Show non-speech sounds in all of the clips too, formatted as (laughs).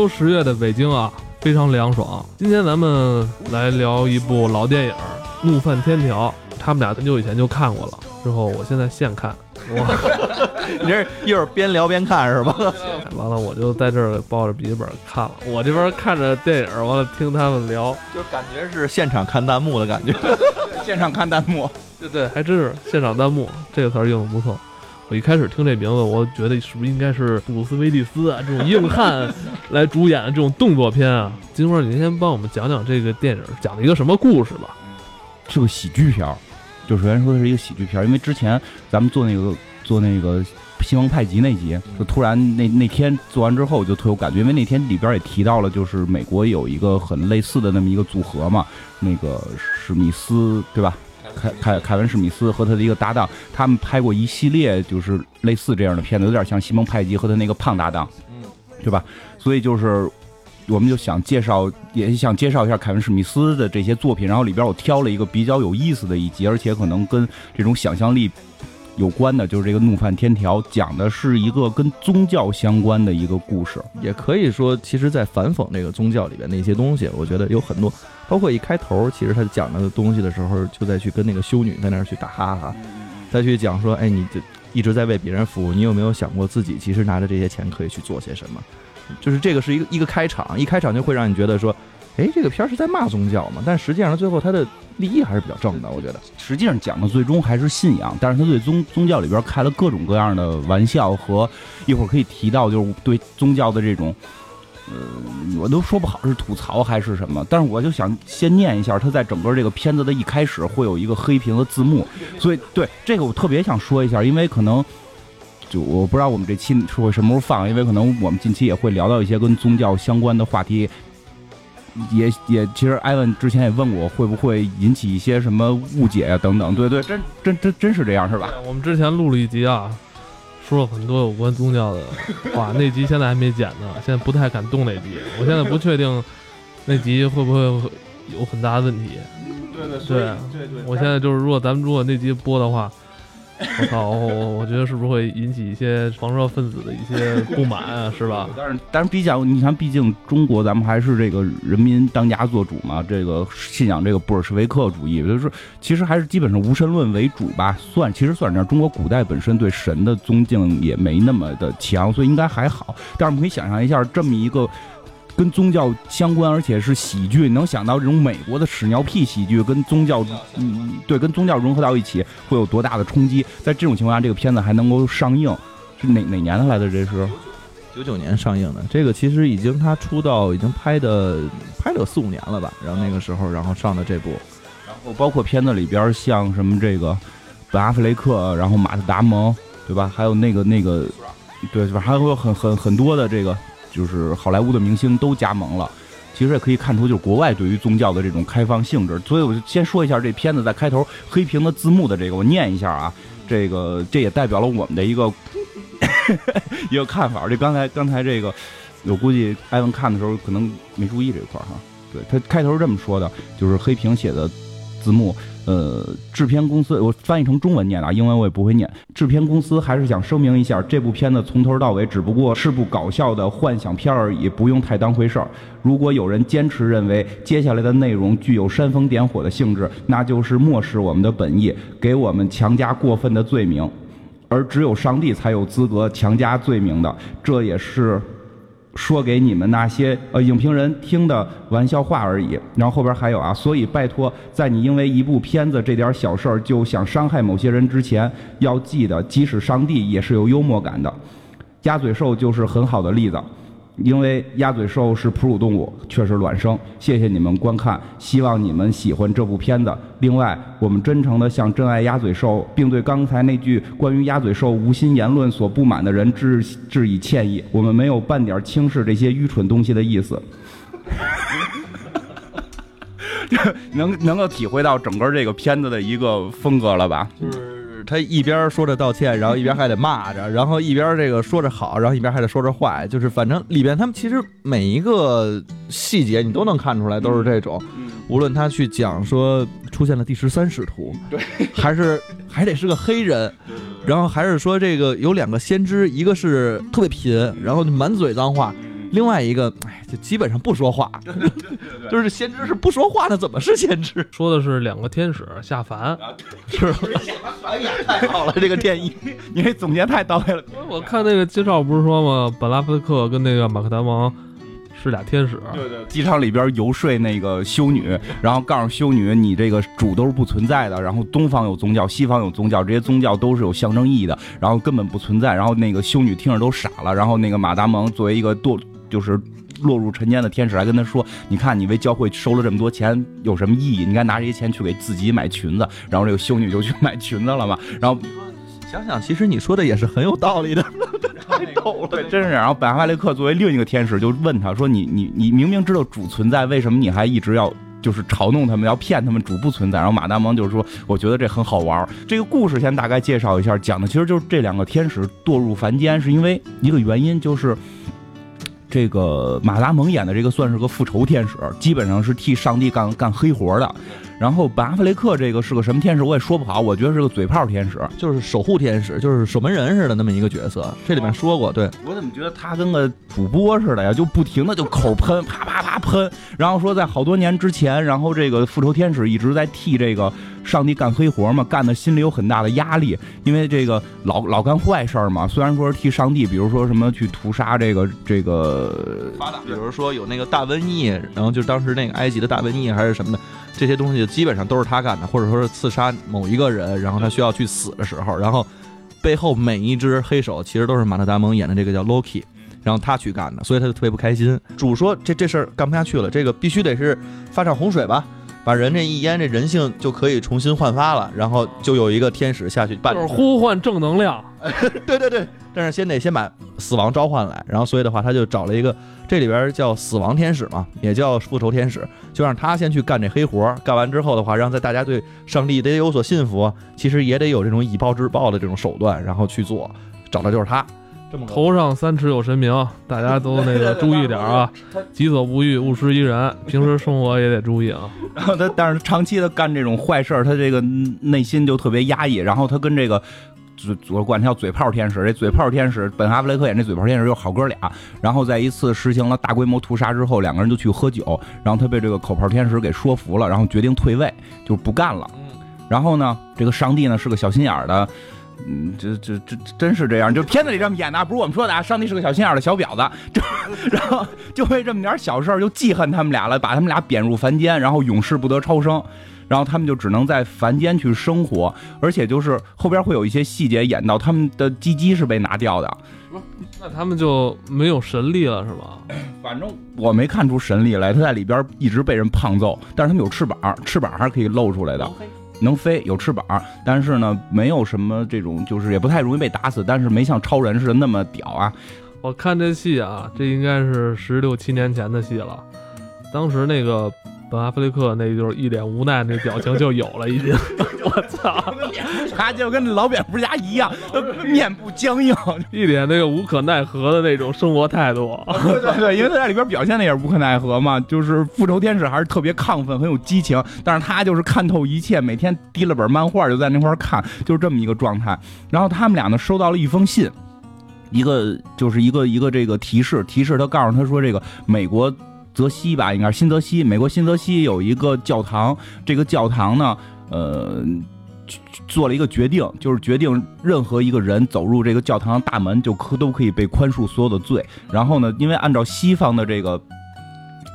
秋十月的北京啊，非常凉爽。今天咱们来聊一部老电影《怒犯天条》，他们俩很久以前就看过了，之后我现在现看，哇，(laughs) 你这一会儿边聊边看是吧？(laughs) 完了我就在这儿抱着笔记本看了，我这边看着电影，完了听他们聊，就感觉是现场看弹幕的感觉，(laughs) 现场看弹幕，对对，还真是现场弹幕这个词儿用的不错。我一开始听这名字，我觉得是不是应该是布鲁斯威利斯啊这种硬汉 (laughs) 来主演的这种动作片啊？金花，你先帮我们讲讲这个电影讲了一个什么故事吧？是个喜剧片儿，就首先说的是一个喜剧片儿，因为之前咱们做那个做那个西蒙派吉那集，就突然那那天做完之后就特有感觉，因为那天里边也提到了，就是美国有一个很类似的那么一个组合嘛，那个史密斯对吧？凯凯凯文史密斯和他的一个搭档，他们拍过一系列就是类似这样的片子，有点像西蒙派吉和他那个胖搭档，嗯，对吧？所以就是我们就想介绍，也想介绍一下凯文史密斯的这些作品，然后里边我挑了一个比较有意思的一集，而且可能跟这种想象力有关的，就是这个《怒犯天条》，讲的是一个跟宗教相关的一个故事。也可以说，其实，在反讽这个宗教里边的一些东西，我觉得有很多，包括一开头，其实他讲的东西的时候，就在去跟那个修女在那儿去打哈哈，再去讲说，哎，你这一直在为别人服务，你有没有想过自己其实拿着这些钱可以去做些什么？就是这个是一个一个开场，一开场就会让你觉得说，哎，这个片儿是在骂宗教嘛？但实际上最后他的利益还是比较正的，我觉得。实际上讲的最终还是信仰，但是他对宗宗教里边开了各种各样的玩笑和一会儿可以提到，就是对宗教的这种，呃，我都说不好是吐槽还是什么，但是我就想先念一下，他在整个这个片子的一开始会有一个黑屏的字幕，所以对这个我特别想说一下，因为可能。就我不知道我们这期是会什么时候放，因为可能我们近期也会聊到一些跟宗教相关的话题，也也其实艾文之前也问过会不会引起一些什么误解啊等等，对对，真真真真是这样是吧？我们之前录了一集啊，说了很多有关宗教的话，那集现在还没剪呢，现在不太敢动那集，我现在不确定那集会不会有很大的问题。对对对对对，我现在就是，如果咱们如果那集播的话。我操！我我觉得是不是会引起一些狂热分子的一些不满啊？是吧？(laughs) 但是但是，比较你看，毕竟中国咱们还是这个人民当家做主嘛，这个信仰这个布尔什维克主义，就是其实还是基本上无神论为主吧。算其实算上，中国古代本身对神的尊敬也没那么的强，所以应该还好。但是我们可以想象一下，这么一个。跟宗教相关，而且是喜剧，能想到这种美国的屎尿屁喜剧跟宗教，嗯，对，跟宗教融合到一起会有多大的冲击？在这种情况下，这个片子还能够上映，是哪哪年的来的？这是九九年上映的。这个其实已经他出道已经拍的拍了有四五年了吧？然后那个时候，然后上的这部，然后包括片子里边像什么这个本阿弗雷克，然后马特达蒙，对吧？还有那个那个，对，反正还有很很很多的这个。就是好莱坞的明星都加盟了，其实也可以看出，就是国外对于宗教的这种开放性质。所以我就先说一下这片子在开头黑屏的字幕的这个，我念一下啊，这个这也代表了我们的一个 (laughs) 一个看法。这刚才刚才这个，我估计艾文看的时候可能没注意这块儿哈。对他开头是这么说的，就是黑屏写的字幕。呃，制片公司我翻译成中文念啊，英文我也不会念。制片公司还是想声明一下，这部片子从头到尾只不过是部搞笑的幻想片而已，不用太当回事儿。如果有人坚持认为接下来的内容具有煽风点火的性质，那就是漠视我们的本意，给我们强加过分的罪名，而只有上帝才有资格强加罪名的，这也是。说给你们那些呃影评人听的玩笑话而已。然后后边还有啊，所以拜托，在你因为一部片子这点小事儿就想伤害某些人之前，要记得，即使上帝也是有幽默感的。鸭嘴兽就是很好的例子。因为鸭嘴兽是哺乳动物，却是卵生。谢谢你们观看，希望你们喜欢这部片子。另外，我们真诚地向真爱鸭嘴兽，并对刚才那句关于鸭嘴兽无心言论所不满的人致致以歉意。我们没有半点轻视这些愚蠢东西的意思。(laughs) (laughs) 能能够体会到整个这个片子的一个风格了吧？就是。他一边说着道歉，然后一边还得骂着，然后一边这个说着好，然后一边还得说着坏，就是反正里边他们其实每一个细节你都能看出来，都是这种。无论他去讲说出现了第十三使徒，对，还是还得是个黑人，然后还是说这个有两个先知，一个是特别贫，然后满嘴脏话，另外一个，哎，就基本上不说话，就是先知是不说话，的怎么是先知？说的是两个天使下凡，(laughs) 是吧？(laughs) 太好了，这个电影，你这总结太到位了。我看那个介绍不是说吗？本拉夫克跟那个马克达蒙是俩天使，对对，机场里边游说那个修女，然后告诉修女，你这个主都是不存在的，然后东方有宗教，西方有宗教，这些宗教都是有象征意义的，然后根本不存在。然后那个修女听着都傻了，然后那个马达蒙作为一个堕就是落入尘间的天使，来跟他说：“你看，你为教会收了这么多钱，有什么意义？你该拿这些钱去给自己买裙子。”然后这个修女就去买裙子了嘛。然后想想，其实你说的也是很有道理的，(laughs) 太逗了，对，真是。然后本阿法雷克作为另一个天使，就问他说：“你你你明明知道主存在，为什么你还一直要就是嘲弄他们，要骗他们主不存在？”然后马大蒙就是说：“我觉得这很好玩。”这个故事先大概介绍一下，讲的其实就是这两个天使堕入凡间，是因为一个原因，就是。这个马达蒙演的这个算是个复仇天使，基本上是替上帝干干黑活的。然后本阿弗雷克这个是个什么天使，我也说不好。我觉得是个嘴炮天使，就是守护天使，就是守门人似的那么一个角色。这里面说过，对我怎么觉得他跟个主播似的呀？就不停的就口喷，啪啪啪喷。然后说在好多年之前，然后这个复仇天使一直在替这个上帝干黑活嘛，干的心里有很大的压力，因为这个老老干坏事嘛。虽然说是替上帝，比如说什么去屠杀这个这个，比如说有那个大瘟疫，然后就当时那个埃及的大瘟疫还是什么的。这些东西基本上都是他干的，或者说是刺杀某一个人，然后他需要去死的时候，然后背后每一只黑手其实都是马特·达蒙演的这个叫 Loki，然后他去干的，所以他就特别不开心。主说这这事儿干不下去了，这个必须得是发场洪水吧，把人这一淹，这人性就可以重新焕发了，然后就有一个天使下去办，就是呼唤正能量。(laughs) 对对对，但是先得先把死亡召唤来，然后所以的话他就找了一个。这里边叫死亡天使嘛，也叫复仇天使，就让他先去干这黑活，干完之后的话，让在大家对上帝得有所信服，其实也得有这种以暴制暴的这种手段，然后去做，找的就是他。这么头上三尺有神明，大家都那个注意点啊，(laughs) 己所不欲，勿施于人，平时生活也得注意啊。然后他，但是长期的干这种坏事他这个内心就特别压抑，然后他跟这个。嘴我管他叫嘴炮天使，这嘴炮天使本阿弗雷克演这嘴炮天使有好哥俩，然后在一次实行了大规模屠杀之后，两个人就去喝酒，然后他被这个口炮天使给说服了，然后决定退位，就不干了。然后呢，这个上帝呢是个小心眼的，(laughs) 嗯，这这这真是这样，就片子里这么演的，不是我们说的啊。上帝是个小心眼的小婊子，就然后就为这么点小事就记恨他们俩了，把他们俩贬入凡间，然后永世不得超生。然后他们就只能在凡间去生活，而且就是后边会有一些细节演到他们的鸡鸡是被拿掉的，那他们就没有神力了是吧？反正我没看出神力来，他在里边一直被人胖揍，但是他们有翅膀，翅膀还是可以露出来的，能飞，有翅膀，但是呢，没有什么这种，就是也不太容易被打死，但是没像超人似的那么屌啊。我看这戏啊，这应该是十六七年前的戏了，当时那个。本阿弗雷克那就是一脸无奈那表情就有了，已经。(laughs) 我操，他就跟老蝙蝠侠一样，面部僵硬，(laughs) 一脸那个无可奈何的那种生活态度。对对对，因为他在里边表现的也是无可奈何嘛，就是复仇天使还是特别亢奋，很有激情。但是他就是看透一切，每天提了本漫画就在那块看，就是这么一个状态。然后他们俩呢收到了一封信，一个就是一个一个这个提示，提示他告诉他说这个美国。泽西吧，应该是新泽西。美国新泽西有一个教堂，这个教堂呢，呃，做了一个决定，就是决定任何一个人走入这个教堂的大门，就可都可以被宽恕所有的罪。然后呢，因为按照西方的这个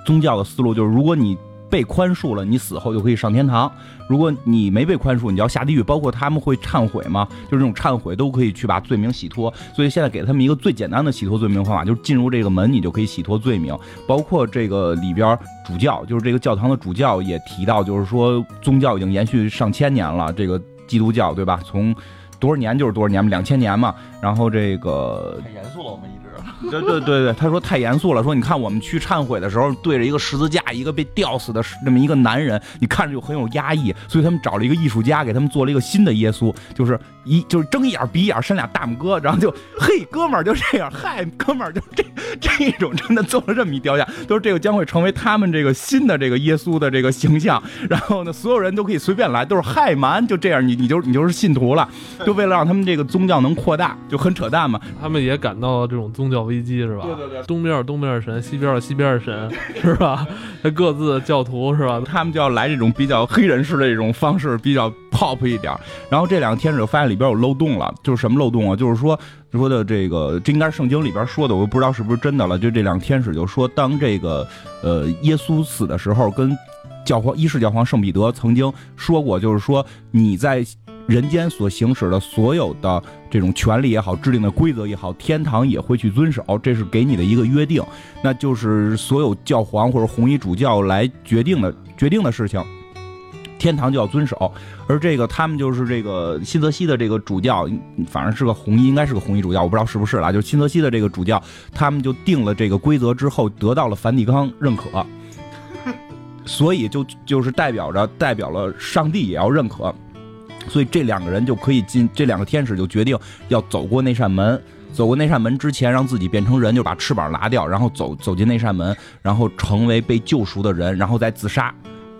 宗教的思路，就是如果你被宽恕了，你死后就可以上天堂。如果你没被宽恕，你就要下地狱。包括他们会忏悔吗？就是这种忏悔都可以去把罪名洗脱。所以现在给他们一个最简单的洗脱罪名方法，就是进入这个门，你就可以洗脱罪名。包括这个里边主教，就是这个教堂的主教也提到，就是说宗教已经延续上千年了，这个基督教对吧？从多少年就是多少年嘛，两千年嘛。然后这个太严肃了，我们一。(laughs) 对对对对，他说太严肃了。说你看我们去忏悔的时候，对着一个十字架，一个被吊死的那么一个男人，你看着就很有压抑。所以他们找了一个艺术家，给他们做了一个新的耶稣，就是一就是睁一眼闭一眼，伸俩大拇哥，然后就嘿哥们儿就这样，嗨哥们儿就这这种真的做了这么一雕像，都是这个将会成为他们这个新的这个耶稣的这个形象。然后呢，所有人都可以随便来，都是嗨蛮，就这样，你你就你就是信徒了，就为了让他们这个宗教能扩大，就很扯淡嘛。他们也感到了这种宗教危机是吧？对对对东边有东边的神，西边有西边的神，(laughs) 是吧？他各自的教徒是吧？他们就要来这种比较黑人式的这种方式，比较 pop 一点。然后这两个天使就发现里边有漏洞了，就是什么漏洞啊？就是说说的这个，这应该是圣经里边说的，我又不知道是不是真的了。就这两个天使就说，当这个呃耶稣死的时候，跟教皇一世教皇圣彼得曾经说过，就是说你在人间所行使的所有的这种权利也好，制定的规则也好，天堂也会去遵守，这是给你的一个约定，那就是所有教皇或者红衣主教来决定的决定的事情。天堂就要遵守，而这个他们就是这个新泽西的这个主教，反正是个红衣，应该是个红衣主教，我不知道是不是啦。就是新泽西的这个主教，他们就定了这个规则之后，得到了梵蒂冈认可，(laughs) 所以就就是代表着代表了上帝也要认可，所以这两个人就可以进，这两个天使就决定要走过那扇门。走过那扇门之前，让自己变成人，就把翅膀拿掉，然后走走进那扇门，然后成为被救赎的人，然后再自杀。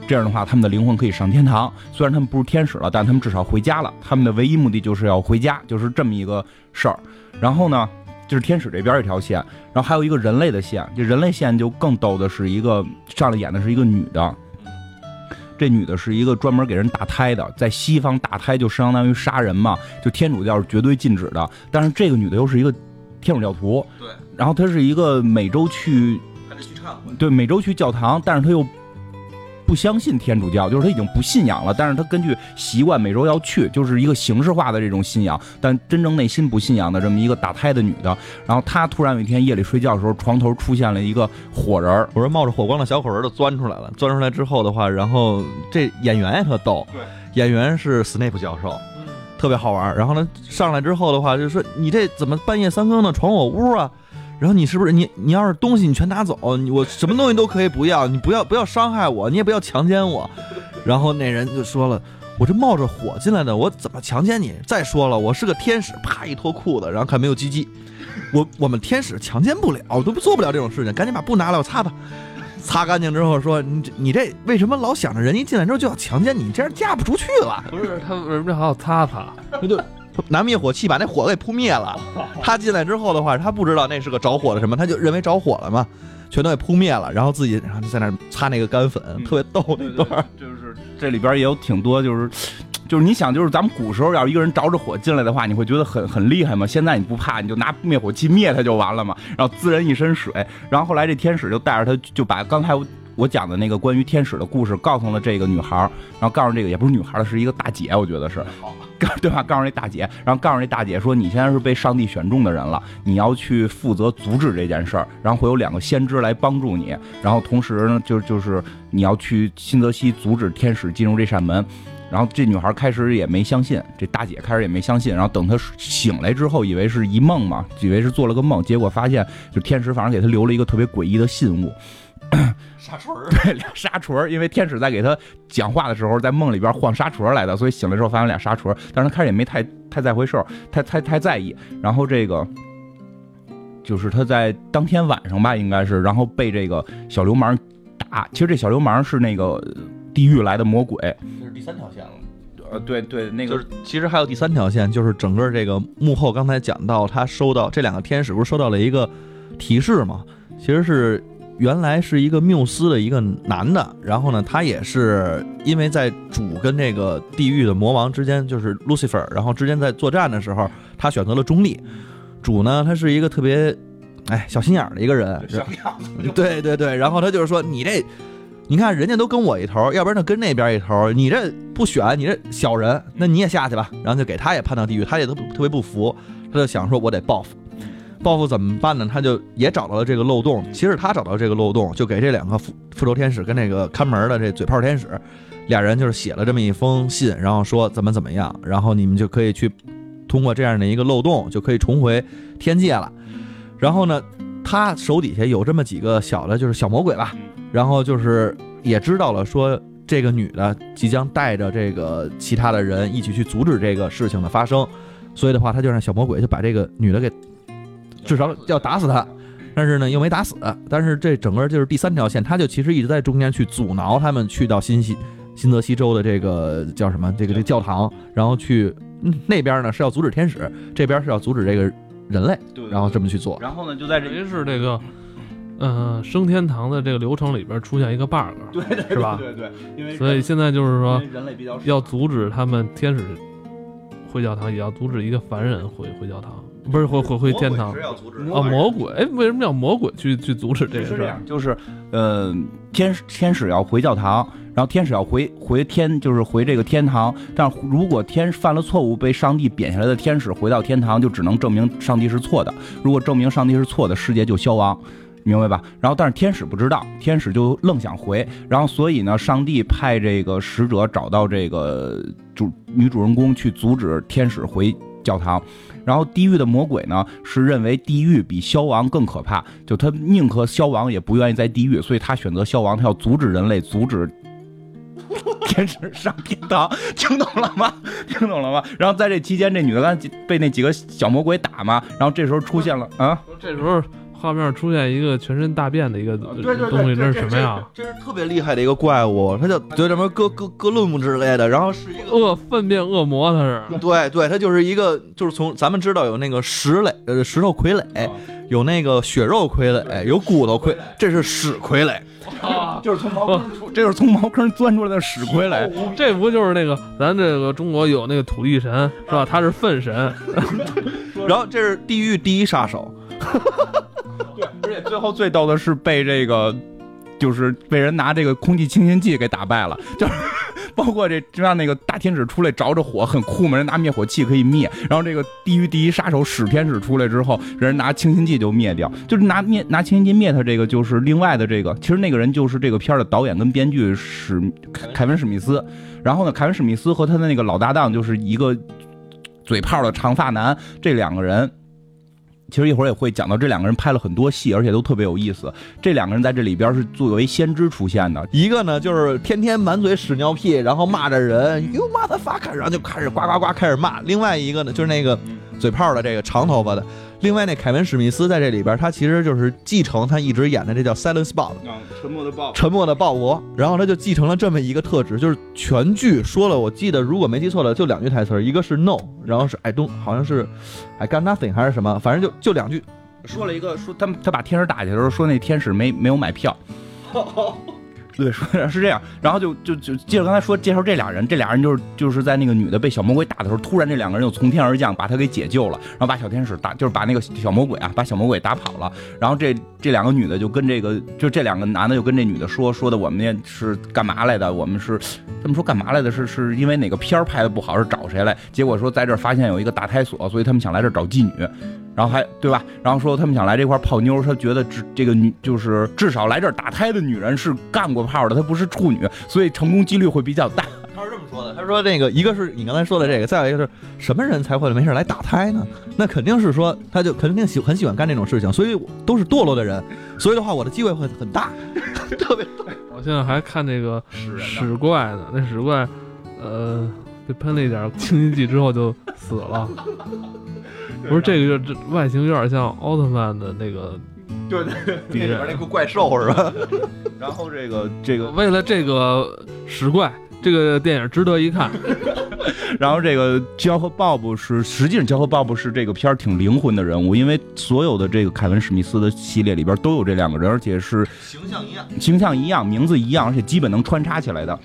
这样的话，他们的灵魂可以上天堂。虽然他们不是天使了，但他们至少回家了。他们的唯一目的就是要回家，就是这么一个事儿。然后呢，就是天使这边一条线，然后还有一个人类的线。这人类线就更逗的是一个上来演的是一个女的，这女的是一个专门给人打胎的，在西方打胎就相当于杀人嘛，就天主教是绝对禁止的。但是这个女的又是一个天主教徒，对，然后她是一个每周去，还得去忏悔。对，每周去教堂，但是她又。不相信天主教，就是他已经不信仰了，但是他根据习惯每周要去，就是一个形式化的这种信仰，但真正内心不信仰的这么一个打胎的女的，然后她突然有一天夜里睡觉的时候，床头出现了一个火人儿，我说冒着火光的小火人就钻出来了，钻出来之后的话，然后这演员也特逗，对，演员是斯内普教授，特别好玩。然后呢，上来之后的话，就说你这怎么半夜三更的闯我屋啊？然后你是不是你你要是东西你全拿走，我什么东西都可以不要，你不要不要伤害我，你也不要强奸我。然后那人就说了，我这冒着火进来的，我怎么强奸你？再说了，我是个天使，啪一脱裤子，然后看没有鸡鸡，我我们天使强奸不了，我都做不了这种事情，赶紧把布拿来，我擦擦。擦干净之后说，你这你这为什么老想着人一进来之后就要强奸你？这样嫁不出去了。不是他为什么还要擦擦？他就拿灭火器把那火给扑灭了。(laughs) 他进来之后的话，他不知道那是个着火的什么，他就认为着火了嘛，全都给扑灭了，然后自己然后就在那儿擦那个干粉，特别逗那段。就是这里边也有挺多，就是就是你想，就是咱们古时候要一个人着着火进来的话，你会觉得很很厉害吗？现在你不怕，你就拿灭火器灭他就完了嘛，然后滋人一身水。然后后来这天使就带着他，就把刚才我讲的那个关于天使的故事告诉了这个女孩，然后告诉这个也不是女孩了，是一个大姐，我觉得是。对吧？告诉那大姐，然后告诉那大姐说：“你现在是被上帝选中的人了，你要去负责阻止这件事儿。然后会有两个先知来帮助你。然后同时呢，就就是你要去新泽西阻止天使进入这扇门。然后这女孩开始也没相信，这大姐开始也没相信。然后等她醒来之后，以为是一梦嘛，以为是做了个梦，结果发现就天使反正给她留了一个特别诡异的信物。” (clears throat) 沙锤儿，对，俩沙锤儿，因为天使在给他讲话的时候，在梦里边晃沙锤儿来的，所以醒来之后发现俩沙锤儿，但是他开始也没太太在回事儿，太太太在意。然后这个就是他在当天晚上吧，应该是，然后被这个小流氓打。其实这小流氓是那个地狱来的魔鬼，这是第三条线了。呃，对对，那个就是其实还有第三条线，就是整个这个幕后刚才讲到，他收到这两个天使不是收到了一个提示吗？其实是。原来是一个缪斯的一个男的，然后呢，他也是因为在主跟这个地狱的魔王之间，就是 Lucifer，然后之间在作战的时候，他选择了中立。主呢，他是一个特别，哎，小心眼的一个人，对对对，然后他就是说，你这，你看人家都跟我一头，要不然就跟那边一头，你这不选，你这小人，那你也下去吧。然后就给他也判到地狱，他也都特别不服，他就想说，我得报复。报复怎么办呢？他就也找到了这个漏洞。其实他找到这个漏洞，就给这两个复复仇天使跟那个看门的这嘴炮天使，俩人就是写了这么一封信，然后说怎么怎么样，然后你们就可以去通过这样的一个漏洞，就可以重回天界了。然后呢，他手底下有这么几个小的，就是小魔鬼吧。然后就是也知道了，说这个女的即将带着这个其他的人一起去阻止这个事情的发生，所以的话，他就让小魔鬼就把这个女的给。至少要打死他，但是呢又没打死。但是这整个就是第三条线，他就其实一直在中间去阻挠他们去到新西新泽西州的这个叫什么这个这教堂，然后去、嗯那边呢是要阻止天使，这边是要阻止这个人类，对然后这么去做。然后呢，就在这于是这个，呃，升天堂的这个流程里边出现一个 bug，对对是吧对对，因为所以现在就是说人类比较要阻止他们天使回教堂，也要阻止一个凡人回回教堂，不是回回回天堂。要阻止啊，魔鬼，哎，为什么要魔鬼去去阻止这个事儿？就是呃，天使天使要回教堂，然后天使要回回天，就是回这个天堂。但如果天犯了错误被上帝贬下来的天使回到天堂，就只能证明上帝是错的。如果证明上帝是错的，世界就消亡。明白吧？然后，但是天使不知道，天使就愣想回，然后所以呢，上帝派这个使者找到这个主女主人公去阻止天使回教堂。然后地狱的魔鬼呢是认为地狱比消亡更可怕，就他宁可消亡也不愿意在地狱，所以他选择消亡，他要阻止人类，阻止 (laughs) 天使上天堂，听懂了吗？听懂了吗？然后在这期间，这女的刚才被那几个小魔鬼打嘛，然后这时候出现了啊，这时候画面出现一个全身大便的一个对对对东西，这这是什么呀？这是特别厉害的一个怪物，它叫就什么哥哥哥伦姆之类的，然后是一个。恶粪便恶魔，它是对对，它就是一个，就是从咱们知道有那个石垒，呃，石头傀儡，有那个血肉傀儡，有骨头傀，这是屎傀儡。就是从茅坑出，这就是从茅坑钻出来的屎傀儡。这不就是那个咱这个中国有那个土地神是吧？他是粪神，(laughs) 然后这是地狱第一杀手，(laughs) 最后最逗的是被这个，就是被人拿这个空气清新剂给打败了，就是。包括这，就让那个大天使出来着着火，很酷嘛，人拿灭火器可以灭。然后这个地狱第一杀手史天使出来之后，人拿清新剂就灭掉，就是拿灭拿清新剂灭他。这个就是另外的这个，其实那个人就是这个片儿的导演跟编剧史凯文史密斯。然后呢，凯文史密斯和他的那个老搭档就是一个嘴炮的长发男，这两个人。其实一会儿也会讲到，这两个人拍了很多戏，而且都特别有意思。这两个人在这里边是作为先知出现的，一个呢就是天天满嘴屎尿屁，然后骂着人，you motherfucker，然后就开始呱呱呱开始骂。另外一个呢就是那个嘴炮的这个长头发的。另外那凯文史密斯在这里边，他其实就是继承他一直演的这叫 Silence Bob，沉默的鲍沉默的鲍勃，然后他就继承了这么一个特质，就是全剧说了，我记得如果没记错了，就两句台词，一个是 no，然后是 I don't，好像是 I got nothing 还是什么，反正就就两句。说了一个说他他把天使打下去的时候说那天使没没有买票。(laughs) 对，是这样，然后就就就接着刚才说介绍这俩人，这俩人就是就是在那个女的被小魔鬼打的时候，突然这两个人又从天而降，把她给解救了，然后把小天使打，就是把那个小魔鬼啊，把小魔鬼打跑了。然后这这两个女的就跟这个，就这两个男的就跟这女的说说的，我们那是干嘛来的？我们是他们说干嘛来的？是是因为哪个片儿拍的不好，是找谁来？结果说在这儿发现有一个打胎所，所以他们想来这儿找妓女。然后还对吧？然后说他们想来这块泡妞，他觉得这这个女就是至少来这儿打胎的女人是干过炮的，她不是处女，所以成功几率会比较大。他是这么说的，他说那个一个是你刚才说的这个，再有一个是什么人才会没事来打胎呢？那肯定是说他就肯定喜很喜欢干这种事情，所以都是堕落的人，所以的话我的机会会很大，特别对我现在还看那个屎怪呢，那屎怪，呃，被喷了一点清新剂之后就死了。不是这个，就这外形有点像奥特曼的那个对对对，(laughs) 敌人。那个怪兽是吧？(laughs) 然后这个这个，为了这个屎怪，这个电影值得一看。(laughs) 然后这个焦和鲍勃是，实际上焦和鲍勃是这个片儿挺灵魂的人物，因为所有的这个凯文史密斯的系列里边都有这两个人，而且是形象一样，形象一样，名字一样，而且基本能穿插起来的。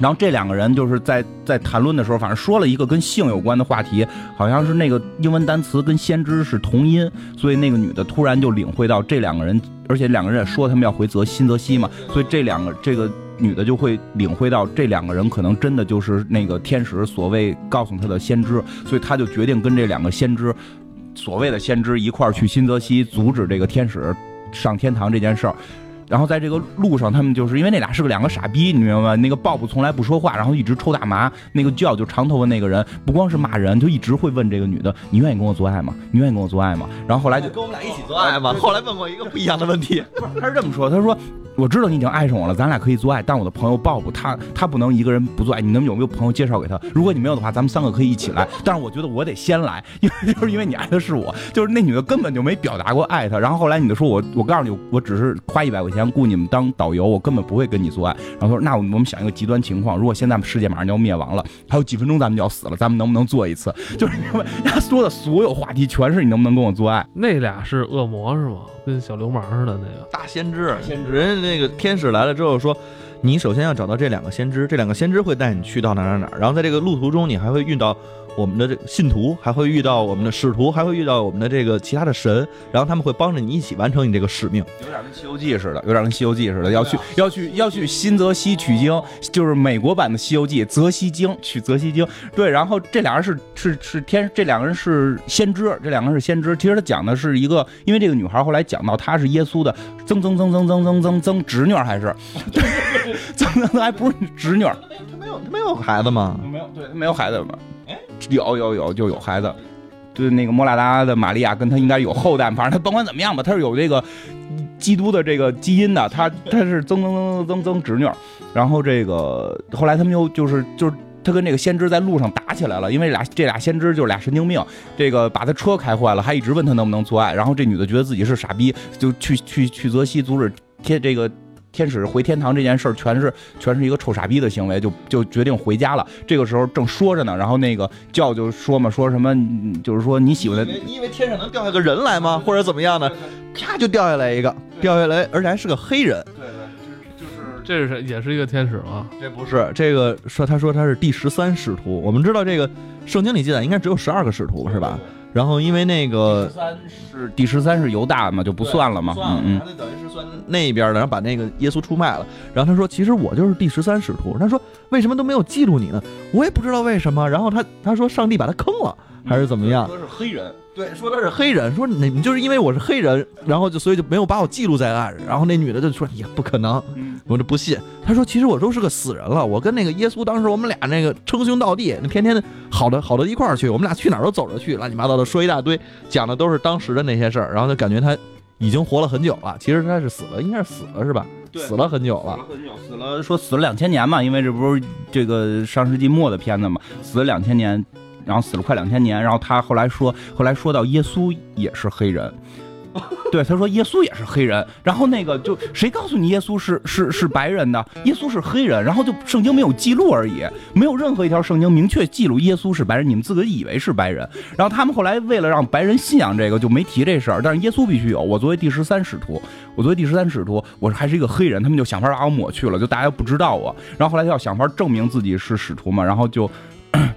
然后这两个人就是在在谈论的时候，反正说了一个跟性有关的话题，好像是那个英文单词跟先知是同音，所以那个女的突然就领会到这两个人，而且两个人也说他们要回泽新泽西嘛，所以这两个这个女的就会领会到这两个人可能真的就是那个天使所谓告诉她的先知，所以她就决定跟这两个先知，所谓的先知一块儿去新泽西阻止这个天使上天堂这件事儿。然后在这个路上，他们就是因为那俩是个两个傻逼，你明白吗？那个 Bob 从来不说话，然后一直抽大麻。那个叫就长头发那个人，不光是骂人，就一直会问这个女的：“你愿意跟我做爱吗？你愿意跟我做爱吗？”然后后来就跟我们俩一起做爱吗。后来问过一个不一样的问题，不是他是这么说：“他说我知道你已经爱上我了，咱俩可以做爱，但我的朋友鲍勃他他不能一个人不做爱，你能有没有朋友介绍给他？如果你没有的话，咱们三个可以一起来。但是我觉得我得先来，因为就是因为你爱的是我，就是那女的根本就没表达过爱他。然后后来你就说我我告诉你，我只是花一百块钱雇你们当导游，我根本不会跟你做爱。然后说那我们想一个极端情况，如果现在世界马上就要灭亡了，还有几分钟咱们就要死了，咱们能不能做一次？就是因为他说的所有话题全是你能不能跟我做爱。那俩是恶魔是吗？跟小流氓似的那个大先知，先知，人家那个天使来了之后说，你首先要找到这两个先知，这两个先知会带你去到哪哪哪，然后在这个路途中你还会遇到。我们的这个信徒还会遇到我们的使徒，还会遇到我们的这个其他的神，然后他们会帮着你一起完成你这个使命。有点跟《西游记》似的，有点跟《西游记》似的，要去要去要去新泽西取经，就是美国版的《西游记》，泽西经取泽西经。对，然后这俩人是是是天，这两个人是先知，这两个人是先知。其实他讲的是一个，因为这个女孩后来讲到她是耶稣的曾曾曾曾曾曾曾曾侄女还是，(laughs) 曾曾还不是侄女？没有没有孩子吗？没有，对他没有孩子吗？哎。有有有就有孩子，对那个莫拉达的玛利亚跟他应该有后代，反正他甭管怎么样吧，他是有这个基督的这个基因的，他他是曾曾曾曾曾曾侄女，然后这个后来他们又就是就是他跟这个先知在路上打起来了，因为俩这俩先知就是俩神经病，这个把他车开坏了，还一直问他能不能做爱，然后这女的觉得自己是傻逼，就去去去泽西阻止天这个。天使回天堂这件事儿，全是全是一个臭傻逼的行为，就就决定回家了。这个时候正说着呢，然后那个教就说嘛，说什么就是说你喜欢的，你以为天上能掉下个人来吗？或者怎么样呢？啪就掉下来一个，掉下来，而且还是个黑人。对对，就是就是这是也是一个天使吗？这不是，这个说他说他是第十三使徒。我们知道这个圣经里记载应该只有十二个使徒是吧？然后因为那个十三是第十三是犹大嘛，就不算了嘛。嗯嗯，那等于是那边的，然后把那个耶稣出卖了。然后他说：“其实我就是第十三使徒。”他说：“为什么都没有记录你呢？”我也不知道为什么。然后他他说：“上帝把他坑了，还是怎么样？”说是黑人。对，说他是黑人，说你们就是因为我是黑人，然后就所以就没有把我记录在案。然后那女的就说也不可能，我就不信。他说其实我都是个死人了，我跟那个耶稣当时我们俩那个称兄道弟，那天天好的好的一块儿去，我们俩去哪儿都走着去，乱七八糟的说一大堆，讲的都是当时的那些事儿。然后就感觉他已经活了很久了，其实他是死了，应该是死了是吧？死了很久了，死了很久，死了说死了两千年嘛，因为这不是这个上世纪末的片子嘛，死了两千年。然后死了快两千年，然后他后来说，后来说到耶稣也是黑人，(laughs) 对，他说耶稣也是黑人。然后那个就谁告诉你耶稣是是是白人的？耶稣是黑人。然后就圣经没有记录而已，没有任何一条圣经明确记录耶稣是白人，你们自个以为是白人。然后他们后来为了让白人信仰这个，就没提这事儿。但是耶稣必须有。我作为第十三使徒，我作为第十三使徒，我还是一个黑人，他们就想法把我抹去了，就大家不知道我。然后后来他要想法证明自己是使徒嘛，然后就。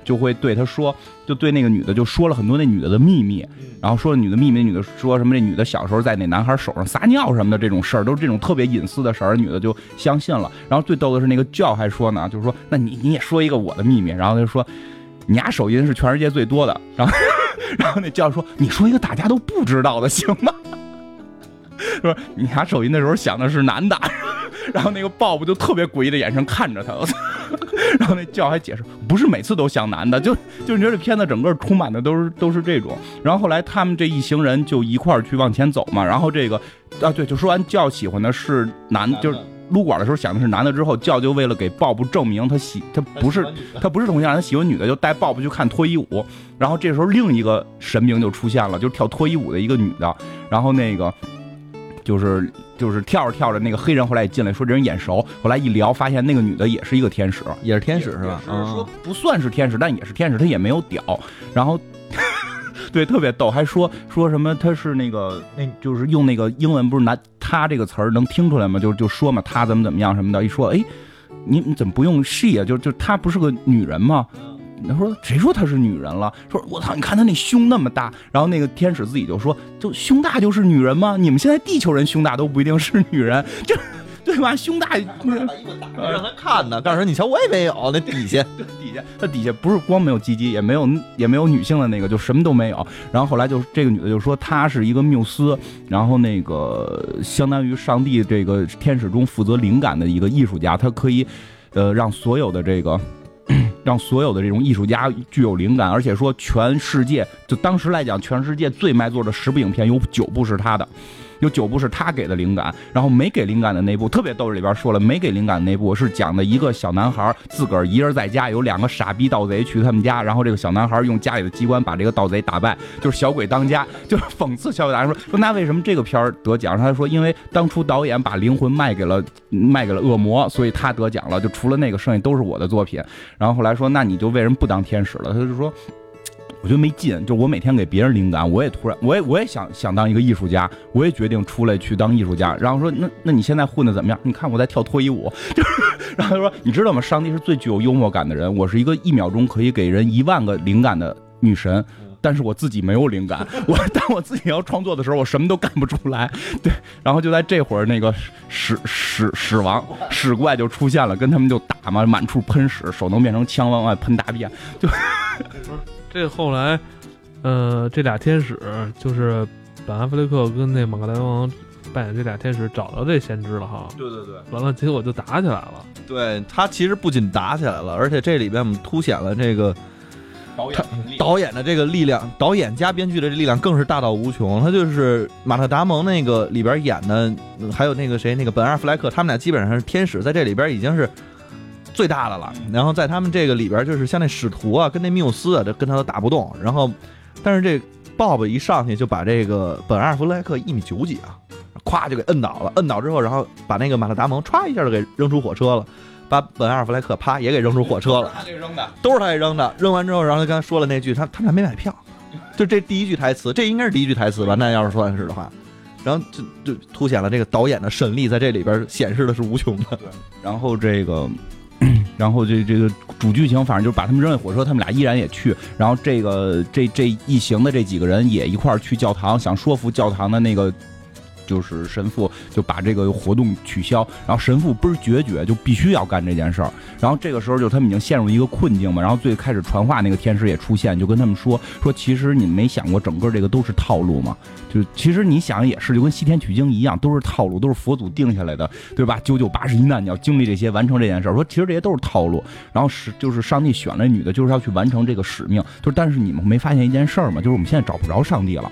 就会对他说，就对那个女的就说了很多那女的的秘密，然后说了女的秘密，那女的说什么？那女的小时候在那男孩手上撒尿什么的这种事儿，都是这种特别隐私的事儿，女的就相信了。然后最逗的是那个教还说呢，就是说，那你你也说一个我的秘密。然后他就说，你俩手淫是全世界最多的。然后 (laughs) 然后那教说，你说一个大家都不知道的行吗？(laughs) 说你俩手淫的时候想的是男的。(laughs) 然后那个鲍勃就特别诡异的眼神看着他，然后那教还解释，不是每次都像男的，就就你觉得这片子整个充满的都是都是这种。然后后来他们这一行人就一块儿去往前走嘛。然后这个啊对，就说完教喜欢的是男，就是撸管的时候想的是男的之后，教就为了给鲍勃证明他喜他不是他不是同性恋，他喜欢女的，就带鲍勃去看脱衣舞。然后这时候另一个神明就出现了，就是跳脱衣舞的一个女的。然后那个。就是就是跳着跳着，那个黑人后来也进来，说这人眼熟。后来一聊，发现那个女的也是一个天使，也是天使是吧？就是说不算是天使，但也是天使，她也没有屌。然后，(laughs) 对，特别逗，还说说什么她是那个那，就是用那个英文不是拿她这个词儿能听出来吗？就就说嘛，她怎么怎么样什么的。一说，哎，你你怎么不用 she 啊？就就她不是个女人吗？他说：“谁说她是女人了？说我操，你看她那胸那么大。然后那个天使自己就说：就胸大就是女人吗？你们现在地球人胸大都不一定是女人，就对吧？胸大，(laughs) 让他看呢。告诉你瞧，我也没有那底下，(laughs) 底下，他底下不是光没有鸡鸡，也没有也没有女性的那个，就什么都没有。然后后来就这个女的就说她是一个缪斯，然后那个相当于上帝这个天使中负责灵感的一个艺术家，她可以，呃，让所有的这个。” (clears throat) 让所有的这种艺术家具有灵感，而且说全世界就当时来讲，全世界最卖座的十部影片有九部是他的，有九部是他给的灵感，然后没给灵感的那部特别逗，里边说了，没给灵感的那部是讲的一个小男孩自个儿一人在家，有两个傻逼盗贼去他们家，然后这个小男孩用家里的机关把这个盗贼打败，就是小鬼当家，就是讽刺小鬼当家说说那为什么这个片儿得奖？他说因为当初导演把灵魂卖给了卖给了恶魔，所以他得奖了，就除了那个剩下都是我的作品。然后后来说那你就为什么不当天使了？他就说。我觉得没劲，就我每天给别人灵感，我也突然，我也我也想想当一个艺术家，我也决定出来去当艺术家。然后说，那那你现在混的怎么样？你看我在跳脱衣舞，(laughs) 就是，然后他说，你知道吗？上帝是最具有幽默感的人，我是一个一秒钟可以给人一万个灵感的女神，但是我自己没有灵感，(laughs) 我当我自己要创作的时候，我什么都干不出来。对，然后就在这会儿，那个屎屎屎王屎怪就出现了，跟他们就打嘛，满处喷屎，手能变成枪往外喷大便，就。(laughs) 这后来，呃，这俩天使就是本阿弗雷克跟那马格达王扮演这俩天使找到这先知了哈。对对对，完了结果就打起来了。对他其实不仅打起来了，而且这里边我们凸显了这个导演导演的这个力量，导演加编剧的这力量更是大到无穷。他就是马特达蒙那个里边演的，还有那个谁那个本阿弗莱克，他们俩基本上是天使，在这里边已经是。最大的了，然后在他们这个里边，就是像那使徒啊，跟那缪斯啊，这跟他都打不动。然后，但是这鲍勃一上去就把这个本阿尔弗莱克一米九几啊，咵就给摁倒了。摁倒之后，然后把那个马特达蒙歘一下就给扔出火车了，把本阿尔弗莱克啪也给扔出火车了。他给扔的，都是他给扔的。扔完之后，然后他刚才说了那句，他他们俩没买票，就这第一句台词，这应该是第一句台词吧？那要是算是的话，然后就就凸显了这个导演的神力，在这里边显示的是无穷的。对，然后这个。(clears throat) 然后这这个主剧情，反正就是把他们扔下火车，他们俩依然也去。然后这个这这一行的这几个人也一块儿去教堂，想说服教堂的那个。就是神父就把这个活动取消，然后神父倍儿决绝，就必须要干这件事儿。然后这个时候就他们已经陷入一个困境嘛。然后最开始传话那个天使也出现，就跟他们说说，其实你没想过整个这个都是套路嘛？就其实你想也是，就跟西天取经一样，都是套路，都是佛祖定下来的，对吧？九九八十一难，你要经历这些，完成这件事儿。说其实这些都是套路。然后是就是上帝选了女的，就是要去完成这个使命。就但是你们没发现一件事儿吗？就是我们现在找不着上帝了。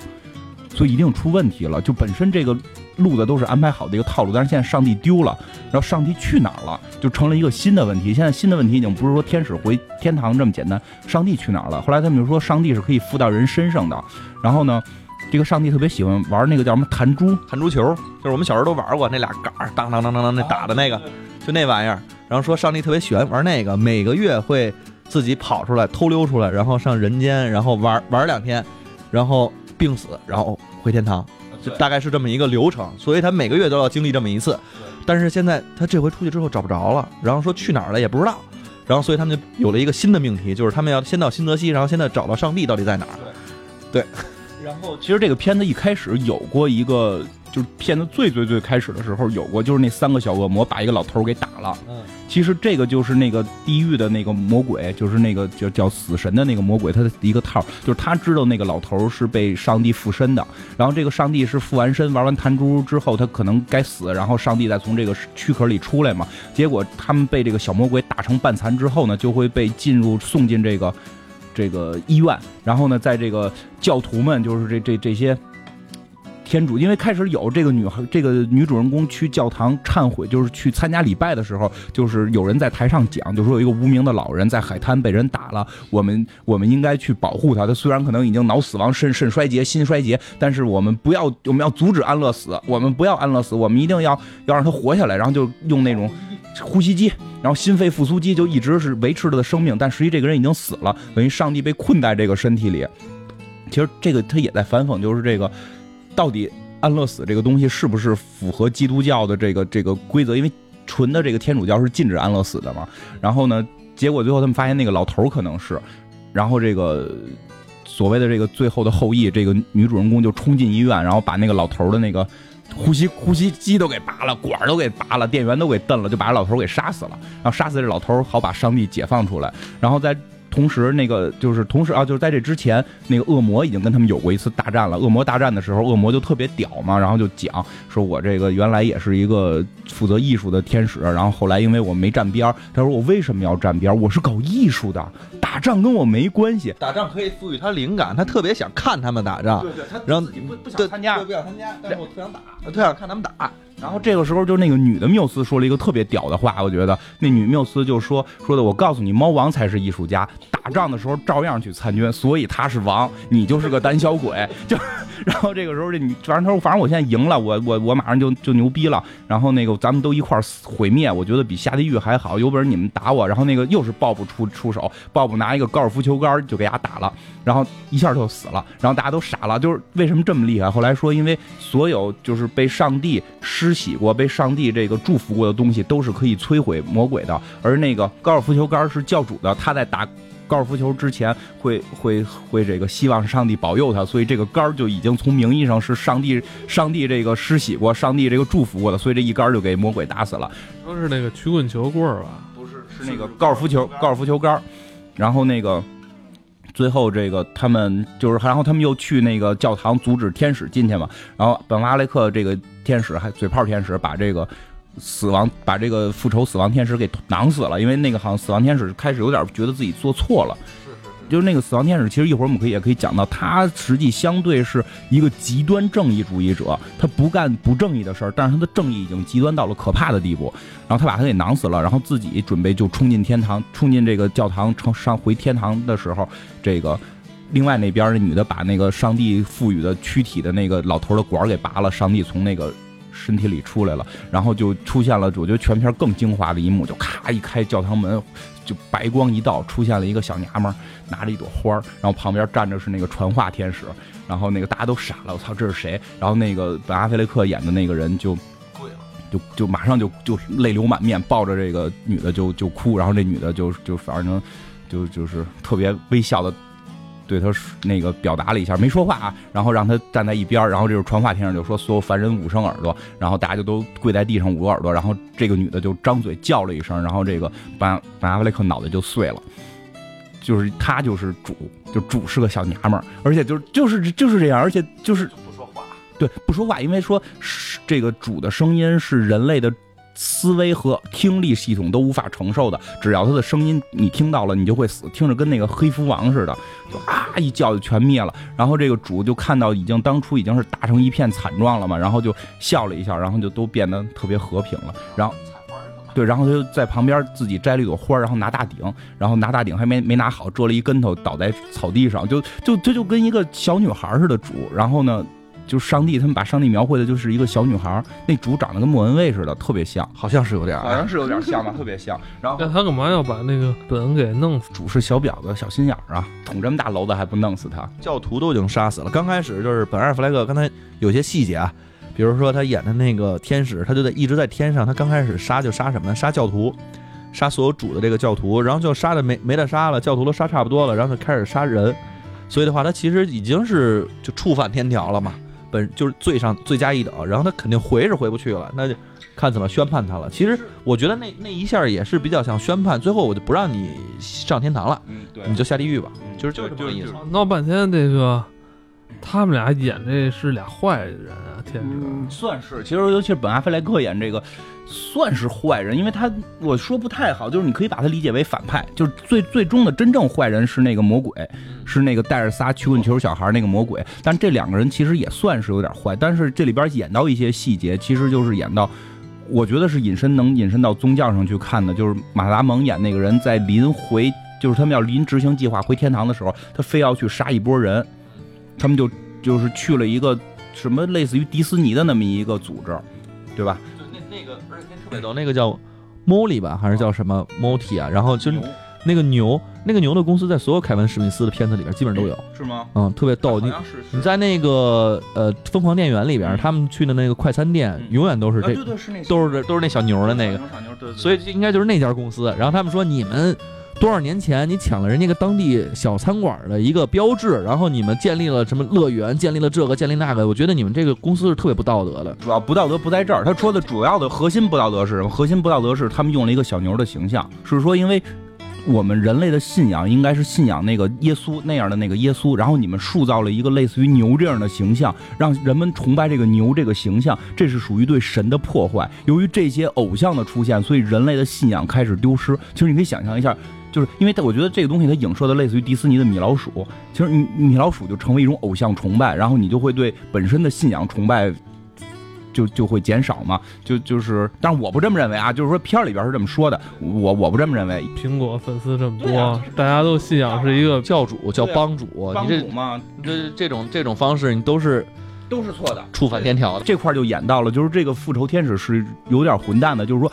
所以一定出问题了，就本身这个路子都是安排好的一个套路，但是现在上帝丢了，然后上帝去哪儿了，就成了一个新的问题。现在新的问题已经不是说天使回天堂这么简单，上帝去哪儿了？后来他们就说上帝是可以附到人身上的。然后呢，这个上帝特别喜欢玩那个叫什么弹珠，弹珠球，就是我们小时候都玩过那俩杆儿，当当当当当那打的那个，就那玩意儿。然后说上帝特别喜欢玩那个，每个月会自己跑出来偷溜出来，然后上人间，然后玩玩两天，然后病死，然后。回天堂，就大概是这么一个流程，所以他每个月都要经历这么一次。但是现在他这回出去之后找不着了，然后说去哪儿了也不知道，然后所以他们就有了一个新的命题，就是他们要先到新泽西，然后现在找到上帝到底在哪儿。对，然后其实这个片子一开始有过一个。就是片子最最最开始的时候有过，就是那三个小恶魔把一个老头给打了。嗯，其实这个就是那个地狱的那个魔鬼，就是那个叫叫死神的那个魔鬼，他的一个套，就是他知道那个老头是被上帝附身的。然后这个上帝是附完身玩完弹珠之后，他可能该死，然后上帝再从这个躯壳里出来嘛。结果他们被这个小魔鬼打成半残之后呢，就会被进入送进这个这个医院。然后呢，在这个教徒们，就是这这这些。天主，因为开始有这个女孩，这个女主人公去教堂忏悔，就是去参加礼拜的时候，就是有人在台上讲，就说有一个无名的老人在海滩被人打了，我们我们应该去保护他。他虽然可能已经脑死亡、肾肾衰竭、心衰竭，但是我们不要，我们要阻止安乐死，我们不要安乐死，我们一定要要让他活下来。然后就用那种呼吸机，然后心肺复苏机，就一直是维持他的生命。但实际这个人已经死了，等于上帝被困在这个身体里。其实这个他也在反讽，就是这个。到底安乐死这个东西是不是符合基督教的这个这个规则？因为纯的这个天主教是禁止安乐死的嘛。然后呢，结果最后他们发现那个老头可能是，然后这个所谓的这个最后的后裔，这个女主人公就冲进医院，然后把那个老头的那个呼吸呼吸机都给拔了，管都给拔了，电源都给蹬了，就把老头给杀死了。然后杀死这老头，好把上帝解放出来。然后在。同时那个就是同时啊，就是在这之前，那个恶魔已经跟他们有过一次大战了。恶魔大战的时候，恶魔就特别屌嘛，然后就讲说我这个原来也是一个负责艺术的天使，然后后来因为我没站边儿，他说我为什么要站边儿？我是搞艺术的，打仗跟我没关系。打仗可以赋予他灵感，他特别想看他们打仗，对对，他然后自己不不想参加对，不想参加，但是我特想打，我特想看他们打。然后这个时候，就那个女的缪斯说了一个特别屌的话，我觉得那女缪斯就说说的，我告诉你，猫王才是艺术家，打仗的时候照样去参军，所以他是王，你就是个胆小鬼。就，然后这个时候这女，反正他说，反正我现在赢了，我我我马上就就牛逼了。然后那个咱们都一块毁灭，我觉得比下地狱还好，有本事你们打我。然后那个又是鲍勃出出手，鲍勃拿一个高尔夫球杆就给他打了，然后一下就死了，然后大家都傻了，就是为什么这么厉害？后来说，因为所有就是被上帝施洗过、被上帝这个祝福过的东西，都是可以摧毁魔鬼的。而那个高尔夫球杆是教主的，他在打高尔夫球之前会会会这个希望上帝保佑他，所以这个杆儿就已经从名义上是上帝上帝这个施洗过、上帝这个祝福过的，所以这一杆儿就给魔鬼打死了。说是那个曲棍球棍儿吧？不是，是那个高尔夫球高尔夫球杆，然后那个最后这个他们就是，然后他们又去那个教堂阻止天使进去嘛，然后本阿雷克这个天使还嘴炮天使把这个。死亡把这个复仇死亡天使给囊死了，因为那个好像死亡天使开始有点觉得自己做错了，就是那个死亡天使，其实一会儿我们可以也可以讲到，他实际相对是一个极端正义主义者，他不干不正义的事儿，但是他的正义已经极端到了可怕的地步。然后他把他给囊死了，然后自己准备就冲进天堂，冲进这个教堂，上上回天堂的时候，这个另外那边那女的把那个上帝赋予的躯体的那个老头的管儿给拔了，上帝从那个。身体里出来了，然后就出现了，我觉得全片更精华的一幕，就咔一开教堂门，(laughs) 就白光一道，出现了一个小娘们儿，拿着一朵花儿，然后旁边站着是那个传话天使，然后那个大家都傻了，我操，这是谁？然后那个本阿菲雷克演的那个人就跪了，就就马上就就泪流满面，抱着这个女的就就哭，然后这女的就就反正就就是特别微笑的。对他那个表达了一下，没说话啊，然后让他站在一边然后这个传话天上就说所有凡人捂上耳朵，然后大家就都跪在地上捂耳朵，然后这个女的就张嘴叫了一声，然后这个班班阿弗雷克脑袋就碎了，就是他就是主，就主是个小娘们儿，而且就是就是就是这样，而且就是不说话，对不说话，因为说是这个主的声音是人类的。思维和听力系统都无法承受的，只要他的声音你听到了，你就会死，听着跟那个黑蝠王似的，就啊一叫就全灭了。然后这个主就看到已经当初已经是打成一片惨状了嘛，然后就笑了一下，然后就都变得特别和平了。然后，对，然后他就在旁边自己摘了一朵花，然后拿大顶，然后拿大顶还没没拿好，折了一跟头倒在草地上，就就他就跟一个小女孩似的主。然后呢？就是上帝，他们把上帝描绘的就是一个小女孩，那主长得跟莫文蔚似的，特别像，好像是有点儿，好像是有点像吧，特别像。然后那他干嘛要把那个本恩给弄死？主是小婊子，小心眼儿啊，捅这么大娄子还不弄死他？教徒都已经杀死了。刚开始就是本阿弗莱克，刚才有些细节啊，比如说他演的那个天使，他就在一直在天上，他刚开始杀就杀什么呢？杀教徒，杀所有主的这个教徒，然后就杀的没没得杀了，教徒都杀差不多了，然后就开始杀人。所以的话，他其实已经是就触犯天条了嘛。本就是罪上罪加一等，然后他肯定回是回不去了，那就看怎么宣判他了。其实我觉得那那一下也是比较像宣判，最后我就不让你上天堂了，嗯，对你就下地狱吧，就是就是这么个意思。闹半天这个，他们俩演这是俩坏人啊，天使。嗯，算是。其实尤其是本阿弗莱克演这个，算是坏人，因为他我说不太好，就是你可以把他理解为反派，就是最最终的真正坏人是那个魔鬼，是那个带着仨曲棍球小孩那个魔鬼。但这两个人其实也算是有点坏，但是这里边演到一些细节，其实就是演到，我觉得是引申能引申到宗教上去看的，就是马达蒙演那个人在临回，就是他们要临执行计划回天堂的时候，他非要去杀一波人，他们就就是去了一个什么类似于迪士尼的那么一个组织，对吧？就那那个，而且特别逗，那个叫 Molly 吧，还是叫什么 Multi 啊？然后就那个牛，那个牛的公司在所有凯文史密斯的片子里边基本上都有，是吗？嗯，特别逗。你你在那个呃疯狂店员里边，嗯他们去的那个快餐店嗯永远都是这都是都是那小牛的那个，所以这应该就是那家公司。然后他们说你们。多少年前你抢了人家一个当地小餐馆的一个标志，然后你们建立了什么乐园，建立了这个，建立那个，我觉得你们这个公司是特别不道德的。主要不道德不在这儿，他说的主要的核心不道德是什么？核心不道德是他们用了一个小牛的形象，是说因为我们人类的信仰应该是信仰那个耶稣那样的那个耶稣，然后你们塑造了一个类似于牛这样的形象，让人们崇拜这个牛这个形象，这是属于对神的破坏。由于这些偶像的出现，所以人类的信仰开始丢失。其实你可以想象一下，就是因为我觉得这个东西它影射的类似于迪士尼的米老鼠，其实米米老鼠就成为一种偶像崇拜，然后你就会对本身的信仰崇拜。就就会减少嘛，就就是，但是我不这么认为啊，就是说片儿里边是这么说的，我我不这么认为。苹果粉丝这么多，大家都信仰是一个教主叫帮主，帮主嘛，这这种这种方式你都是都是错的，触犯天条的。这块就演到了，就是这个复仇天使是有点混蛋的，就是说，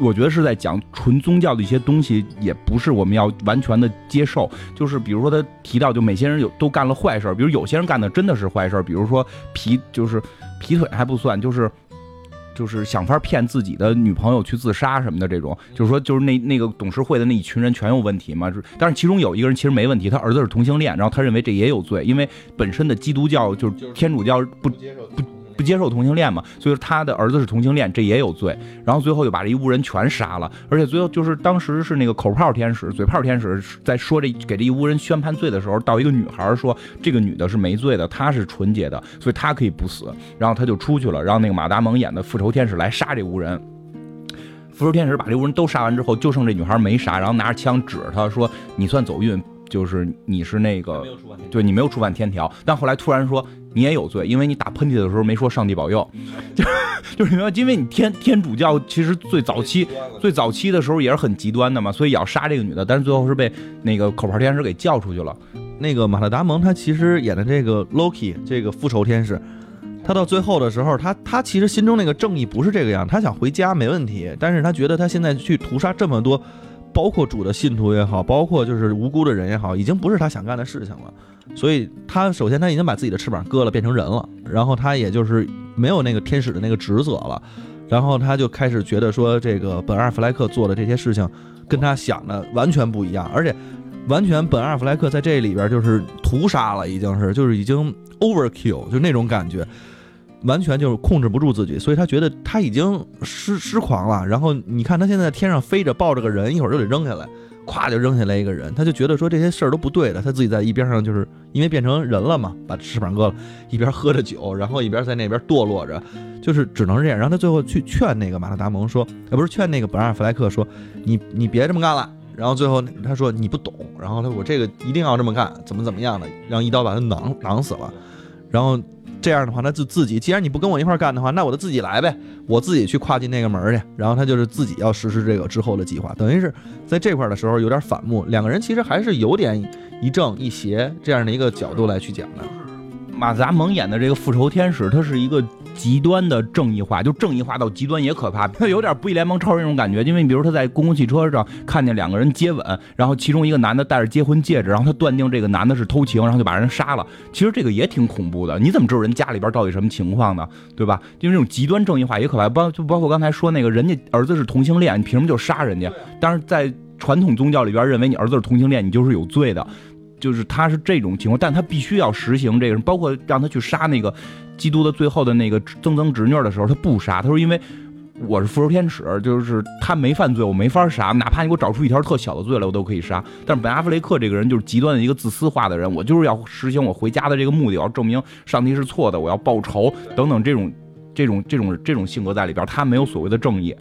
我觉得是在讲纯宗教的一些东西，也不是我们要完全的接受。就是比如说他提到，就每些人有都干了坏事，比如有些人干的真的是坏事，比如说皮就是。劈腿还不算，就是，就是想法骗自己的女朋友去自杀什么的这种，就是说，就是那那个董事会的那一群人全有问题嘛。但是其中有一个人其实没问题，他儿子是同性恋，然后他认为这也有罪，因为本身的基督教就是天主教不不。不接受同性恋嘛，所以他的儿子是同性恋，这也有罪。然后最后就把这一屋人全杀了，而且最后就是当时是那个口炮天使、嘴炮天使在说这给这一屋人宣判罪的时候，到一个女孩说这个女的是没罪的，她是纯洁的，所以她可以不死。然后他就出去了，让那个马达蒙演的复仇天使来杀这屋人。复仇天使把这屋人都杀完之后，就剩这女孩没杀，然后拿着枪指着他说：“你算走运，就是你是那个，对你没有触犯天条。”但后来突然说。你也有罪，因为你打喷嚏的时候没说上帝保佑，(laughs) 就就是因为你天天主教其实最早期最早期的时候也是很极端的嘛，所以要杀这个女的，但是最后是被那个口牌天使给叫出去了。那个马特达蒙他其实演的这个 Loki 这个复仇天使，他到最后的时候，他他其实心中那个正义不是这个样，他想回家没问题，但是他觉得他现在去屠杀这么多，包括主的信徒也好，包括就是无辜的人也好，已经不是他想干的事情了。所以他首先他已经把自己的翅膀割了，变成人了，然后他也就是没有那个天使的那个职责了，然后他就开始觉得说这个本阿尔弗莱克做的这些事情跟他想的完全不一样，而且完全本阿尔弗莱克在这里边就是屠杀了，已经是就是已经 overkill 就那种感觉，完全就是控制不住自己，所以他觉得他已经失失狂了。然后你看他现在在天上飞着，抱着个人，一会儿就得扔下来。咵就扔下来一个人，他就觉得说这些事儿都不对的，他自己在一边上就是因为变成人了嘛，把翅膀割了，一边喝着酒，然后一边在那边堕落着，就是只能这样。然后他最后去劝那个马特达蒙说，呃，不是劝那个本阿尔弗莱克说，你你别这么干了。然后最后他说你不懂，然后他说我这个一定要这么干，怎么怎么样的，让一刀把他囊囊死了，然后。这样的话，他就自己，既然你不跟我一块干的话，那我就自己来呗，我自己去跨进那个门去。然后他就是自己要实施这个之后的计划，等于是在这块的时候有点反目。两个人其实还是有点一正一邪这样的一个角度来去讲的。马达蒙演的这个复仇天使，他是一个。极端的正义化，就正义化到极端也可怕，他有点不义联盟超人那种感觉。因为你比如他在公共汽车上看见两个人接吻，然后其中一个男的戴着结婚戒指，然后他断定这个男的是偷情，然后就把人杀了。其实这个也挺恐怖的，你怎么知道人家里边到底什么情况呢？对吧？因为这种极端正义化也可怕，包就包括刚才说那个人家儿子是同性恋，你凭什么就杀人家？但是在传统宗教里边认为你儿子是同性恋，你就是有罪的。就是他是这种情况，但他必须要实行这个，包括让他去杀那个基督的最后的那个曾曾侄女的时候，他不杀。他说：“因为我是复仇天使，就是他没犯罪，我没法杀。哪怕你给我找出一条特小的罪来，我都可以杀。但是本阿弗雷克这个人就是极端的一个自私化的人，我就是要实行我回家的这个目的，我要证明上帝是错的，我要报仇等等这种这种这种这种性格在里边，他没有所谓的正义。”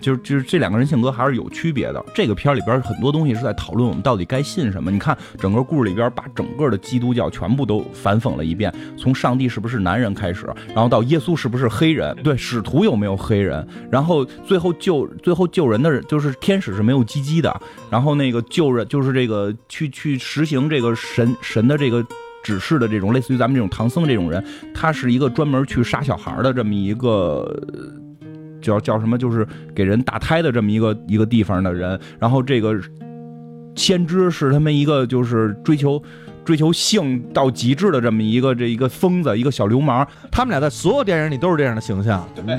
就是就是这两个人性格还是有区别的。这个片儿里边很多东西是在讨论我们到底该信什么。你看整个故事里边把整个的基督教全部都反讽了一遍，从上帝是不是男人开始，然后到耶稣是不是黑人，对使徒有没有黑人，然后最后救最后救人的人就是天使是没有鸡鸡的，然后那个救人就是这个去去实行这个神神的这个指示的这种类似于咱们这种唐僧这种人，他是一个专门去杀小孩的这么一个。叫叫什么？就是给人打胎的这么一个一个地方的人，然后这个先知是他们一个就是追求追求性到极致的这么一个这一个疯子，一个小流氓。他们俩在所有电影里都是这样的形象。对，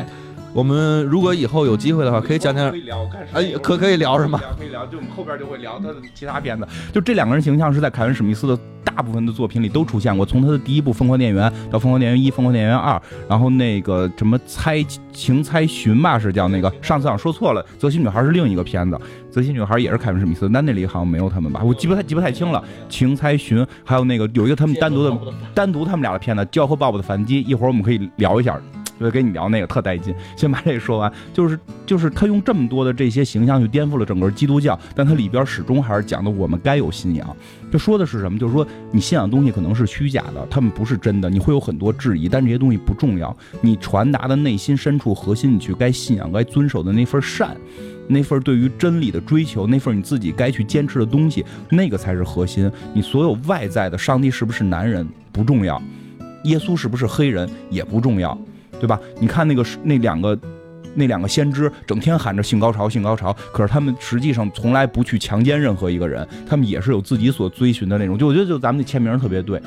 我们如果以后有机会的话，可以讲讲可以聊，看哎可可以聊是吗？可以聊，就我们后边就会聊他的其他片子。就这两个人形象是在凯文史密斯的大部分的作品里都出现过，从他的第一部《疯狂电源》到《疯狂电源一》《疯狂电源二》，然后那个什么猜情猜寻吧是叫那个，上次好像说错了，《泽西女孩》是另一个片子，《泽西女孩》也是凯文史密斯，但那里好像没有他们吧，我记不太记不太清了。情猜寻还有那个有一个他们单独的单独他们俩的片子《教和鲍勃的反击》，一会儿我们可以聊一下。我跟你聊那个特带劲，(laughs) 先把这个说完。就是就是他用这么多的这些形象去颠覆了整个基督教，但他里边始终还是讲的我们该有信仰。就说的是什么？就是说你信仰的东西可能是虚假的，他们不是真的，你会有很多质疑，但这些东西不重要。你传达的内心深处核心，你去该信仰、该遵守的那份善，那份对于真理的追求，那份你自己该去坚持的东西，那个才是核心。你所有外在的，上帝是不是男人不重要，耶稣是不是黑人也不重要。对吧？你看那个那两个，那两个先知整天喊着性高潮，性高潮，可是他们实际上从来不去强奸任何一个人，他们也是有自己所追寻的那种。就我觉得，就咱们那签名特别对。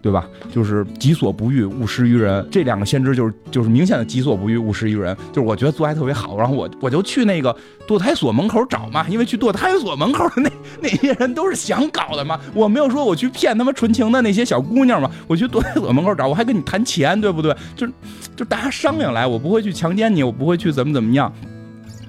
对吧？就是己所不欲，勿施于人。这两个先知就是就是明显的己所不欲，勿施于人。就是我觉得做还特别好，然后我我就去那个堕胎所门口找嘛，因为去堕胎所门口的那那些人都是想搞的嘛。我没有说我去骗他们纯情的那些小姑娘嘛，我去堕胎所门口找，我还跟你谈钱，对不对？就就大家商量来，我不会去强奸你，我不会去怎么怎么样。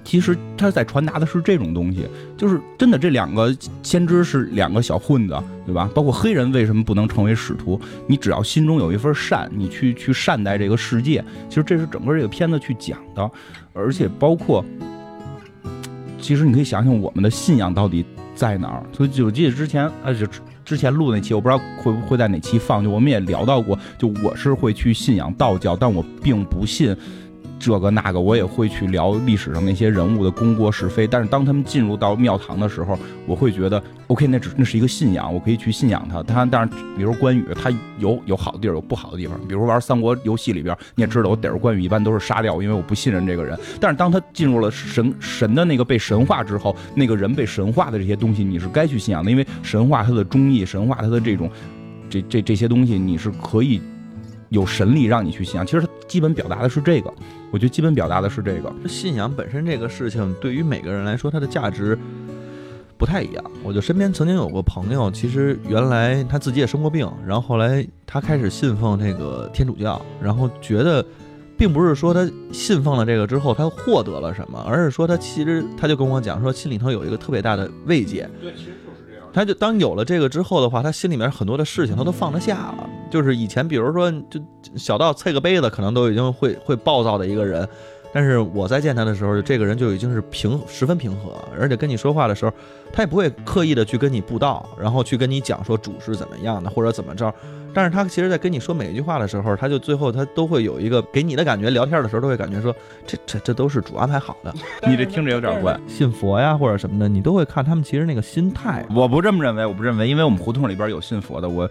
其实他在传达的是这种东西，就是真的。这两个先知是两个小混子，对吧？包括黑人为什么不能成为使徒？你只要心中有一份善，你去去善待这个世界。其实这是整个这个片子去讲的，而且包括，其实你可以想想我们的信仰到底在哪儿。所以我记得之前，呃，就之前录那期，我不知道会不会在哪期放。就我们也聊到过，就我是会去信仰道教，但我并不信。这个那个，我也会去聊历史上那些人物的功过是非。但是当他们进入到庙堂的时候，我会觉得，OK，那只那是一个信仰，我可以去信仰他。他但是，比如关羽，他有有好的地儿，有不好的地方。比如玩三国游戏里边，你也知道，我逮着关羽一般都是杀掉，因为我不信任这个人。但是当他进入了神 (laughs) 神的那个被神化之后，那个人被神化的这些东西，你是该去信仰的，因为神话他的忠义，神话他的这种这这这些东西，你是可以。有神力让你去信仰，其实它基本表达的是这个。我觉得基本表达的是这个。信仰本身这个事情，对于每个人来说，它的价值不太一样。我就身边曾经有过朋友，其实原来他自己也生过病，然后后来他开始信奉这个天主教，然后觉得，并不是说他信奉了这个之后他获得了什么，而是说他其实他就跟我讲说，心里头有一个特别大的慰藉。对，其实就是这样。他就当有了这个之后的话，他心里面很多的事情他都放得下了。就是以前，比如说，就小到啐个杯子，可能都已经会会暴躁的一个人，但是我在见他的时候，这个人就已经是平十分平和，而且跟你说话的时候，他也不会刻意的去跟你布道，然后去跟你讲说主是怎么样的或者怎么着。但是他其实，在跟你说每一句话的时候，他就最后他都会有一个给你的感觉，聊天的时候都会感觉说，这这这都是主安排好的。你这听着有点怪，信佛呀或者什么的，你都会看他们其实那个心态。我不这么认为，我不认为，因为我们胡同里边有信佛的，我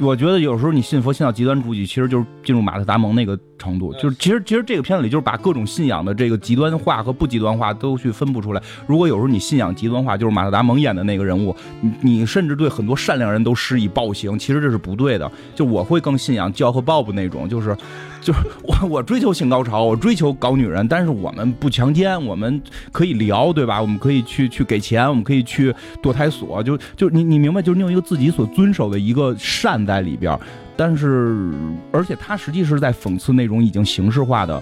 我觉得有时候你信佛信到极端主义，其实就是进入马特达蒙那个程度。就是其实其实这个片子里就是把各种信仰的这个极端化和不极端化都去分布出来。如果有时候你信仰极端化，就是马特达蒙演的那个人物，你你甚至对很多善良人都施以暴行，其实这是不对的。就我会更信仰教和 Bob 那种，就是，就是我 (laughs) 我追求性高潮，我追求搞女人，但是我们不强奸，我们可以聊，对吧？我们可以去去给钱，我们可以去堕胎所，就就你你明白，就是你有一个自己所遵守的一个善在里边，但是而且他实际是在讽刺那种已经形式化的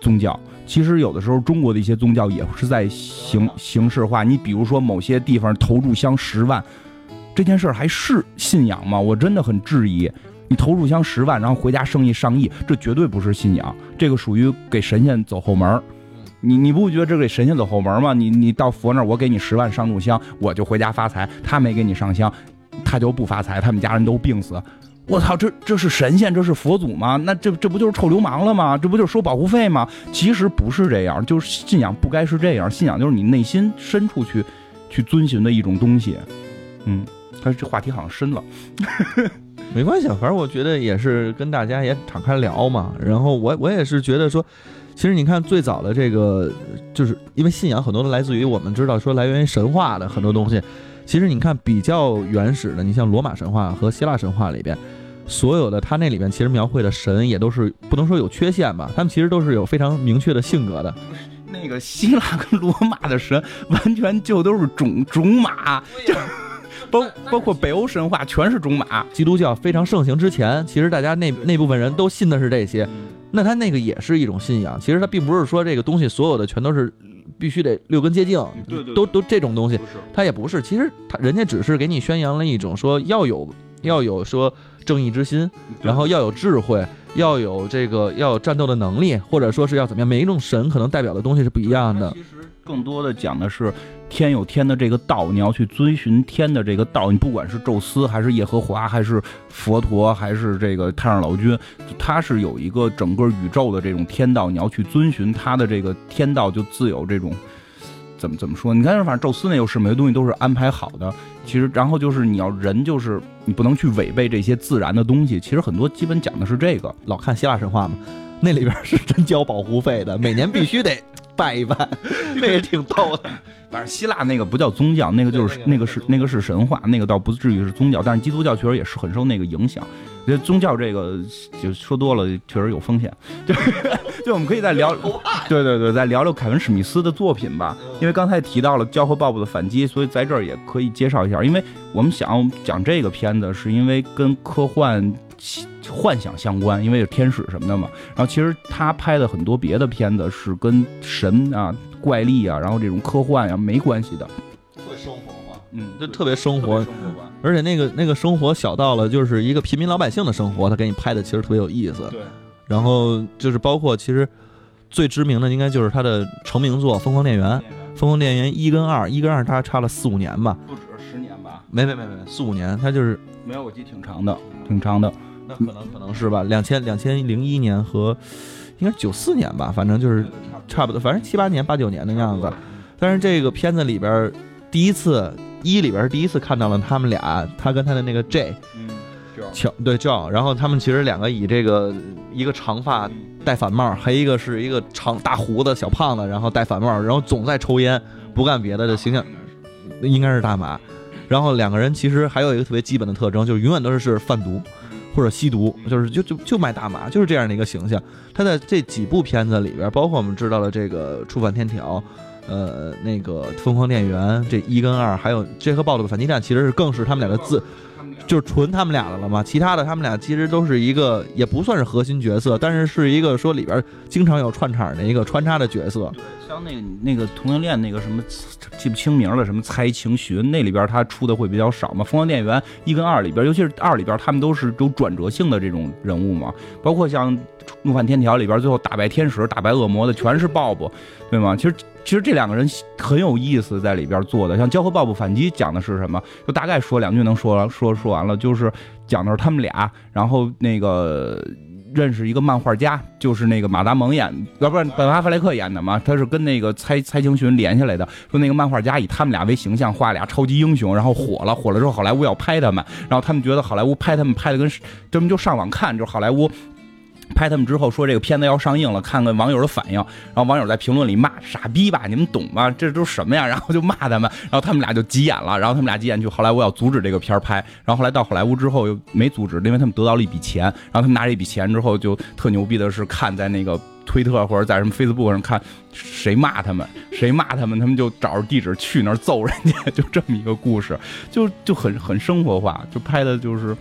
宗教。其实有的时候中国的一些宗教也是在形形式化。你比如说某些地方投入香十万。这件事儿还是信仰吗？我真的很质疑。你投入箱十万，然后回家生意上亿，这绝对不是信仰，这个属于给神仙走后门。你你不觉得这给神仙走后门吗？你你到佛那儿，我给你十万上炷香，我就回家发财。他没给你上香，他就不发财，他们家人都病死。我操，这这是神仙，这是佛祖吗？那这这不就是臭流氓了吗？这不就是收保护费吗？其实不是这样，就是信仰不该是这样，信仰就是你内心深处去去遵循的一种东西。嗯。但是这话题好像深了，没关系，反正我觉得也是跟大家也敞开聊嘛。然后我我也是觉得说，其实你看最早的这个，就是因为信仰很多都来自于我们知道说来源于神话的很多东西。其实你看比较原始的，你像罗马神话和希腊神话里边，所有的它那里面其实描绘的神也都是不能说有缺陷吧，他们其实都是有非常明确的性格的。那个希腊跟罗马的神完全就都是种种马，就包包括北欧神话全是种马。基督教非常盛行之前，其实大家那那部分人都信的是这些，那他那个也是一种信仰。其实他并不是说这个东西所有的全都是必须得六根洁净，对对都都这种东西，他也不是。其实他人家只是给你宣扬了一种说要有要有说正义之心，然后要有智慧，要有这个要有战斗的能力，或者说是要怎么样。每一种神可能代表的东西是不一样的。其实更多的讲的是天有天的这个道，你要去遵循天的这个道。你不管是宙斯，还是耶和华，还是佛陀，还是这个太上老君，他是有一个整个宇宙的这种天道，你要去遵循他的这个天道，就自有这种。怎么怎么说？你看，反正宙斯那又是每个东西都是安排好的。其实，然后就是你要人，就是你不能去违背这些自然的东西。其实很多基本讲的是这个。老看希腊神话嘛，那里边是真交保护费的，每年必须得拜一拜，(laughs) 那也挺逗的。反正希腊那个不叫宗教，那个就是那个是那个是神话，那个倒不至于是宗教。但是基督教确实也是很受那个影响。我觉得宗教这个就说多了，确实有风险。就 (laughs) 就我们可以再聊，对对对，再聊聊凯文史密斯的作品吧。因为刚才提到了《教和鲍勃的反击》，所以在这儿也可以介绍一下。因为我们想讲这个片子，是因为跟科幻。幻想相关，因为有天使什么的嘛。然后其实他拍的很多别的片子是跟神啊、怪力啊，然后这种科幻啊没关系的。会生活化，嗯，就特别生活，生活化。而且那个那个生活小到了就是一个平民老百姓的生活，他给你拍的其实特别有意思。对，然后就是包括其实最知名的应该就是他的成名作《疯狂电源》，《疯狂电源》一跟二，一跟二他差了四五年吧？不止十年吧？没没没没，四五年，他就是没有，我记得挺长的，挺长的。那可能可能是吧，两千两千零一年和应该是九四年吧，反正就是差不多，反正七八年八九年的样子。但是这个片子里边第一次一里边第一次看到了他们俩，他跟他的那个 J 嗯，乔对 Joe，然后他们其实两个以这个一个长发戴反帽，还一个是一个长大胡子小胖子，然后戴反帽，然后总在抽烟不干别的的形象，应该是大麻。然后两个人其实还有一个特别基本的特征，就是永远都是是贩毒。或者吸毒，就是就就就卖大麻，就是这样的一个形象。他在这几部片子里边，包括我们知道了这个《触犯天条》，呃，那个《疯狂店员》这一跟二，还有《杰克鲍的反击战》，其实是更是他们俩的自，就是纯他们俩的了嘛。其他的他们俩其实都是一个，也不算是核心角色，但是是一个说里边经常有串场的一个穿插的角色。对，像那个那个同性恋那个什么记不清名了，什么猜情寻那里边他出的会比较少嘛。疯狂店员一跟二里边，尤其是二里边，他们都是有转折性的这种人物嘛。包括像《怒犯天条》里边，最后打败天使、打败恶魔的全是鲍勃，对吗？其实其实这两个人很有意思，在里边做的。像《教和鲍勃反击》讲的是什么？就大概说两句能说，说说完了，就是讲的是他们俩，然后那个。认识一个漫画家，就是那个马达蒙演，要不然本阿弗莱克演的嘛，他是跟那个猜猜情寻连下来的。说那个漫画家以他们俩为形象画俩超级英雄，然后火了，火了之后好莱坞要拍他们，然后他们觉得好莱坞拍他们拍的跟，这么就上网看，就是好莱坞。拍他们之后说这个片子要上映了，看看网友的反应，然后网友在评论里骂傻逼吧，你们懂吗？这都什么呀？然后就骂他们，然后他们俩就急眼了，然后他们俩急眼去好莱坞要阻止这个片拍，然后后来到好莱坞之后又没阻止，因为他们得到了一笔钱，然后他们拿这笔钱之后就特牛逼的是看在那个推特或者在什么 Facebook 上看谁骂他们，谁骂他们，他们就找着地址去那儿揍人家，就这么一个故事，就就很很生活化，就拍的就是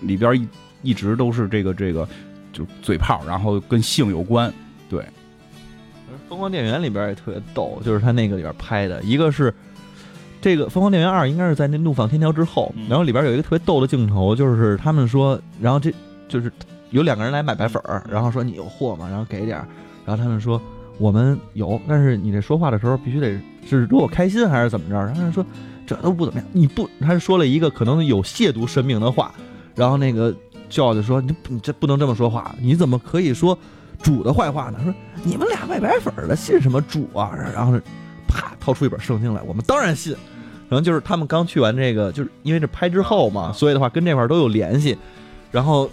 里边一一直都是这个这个。就嘴炮，然后跟性有关，对。《疯狂电源》里边也特别逗，就是他那个里边拍的，一个是这个《疯狂电源二》应该是在那《怒放天条》之后，嗯然后里边有一个特别逗的镜头，就是他们说，然后这就是有两个人来买白粉儿，然后说你有货吗？然后给点儿，然后他们说我们有，但是你这说话的时候必须得是惹我开心还是怎么着？然后他说这都不怎么样，你不，他说了一个可能有亵渎神明的话，然后那个。叫就说：“你你这不能这么说话，你怎么可以说主的坏话呢？”说：“你们俩卖白粉的信什么主啊？”然后啪掏出一本圣经来，我们当然信。然后就是他们刚去完这个，就是因为这拍之后嘛，所以的话跟这块都有联系。然后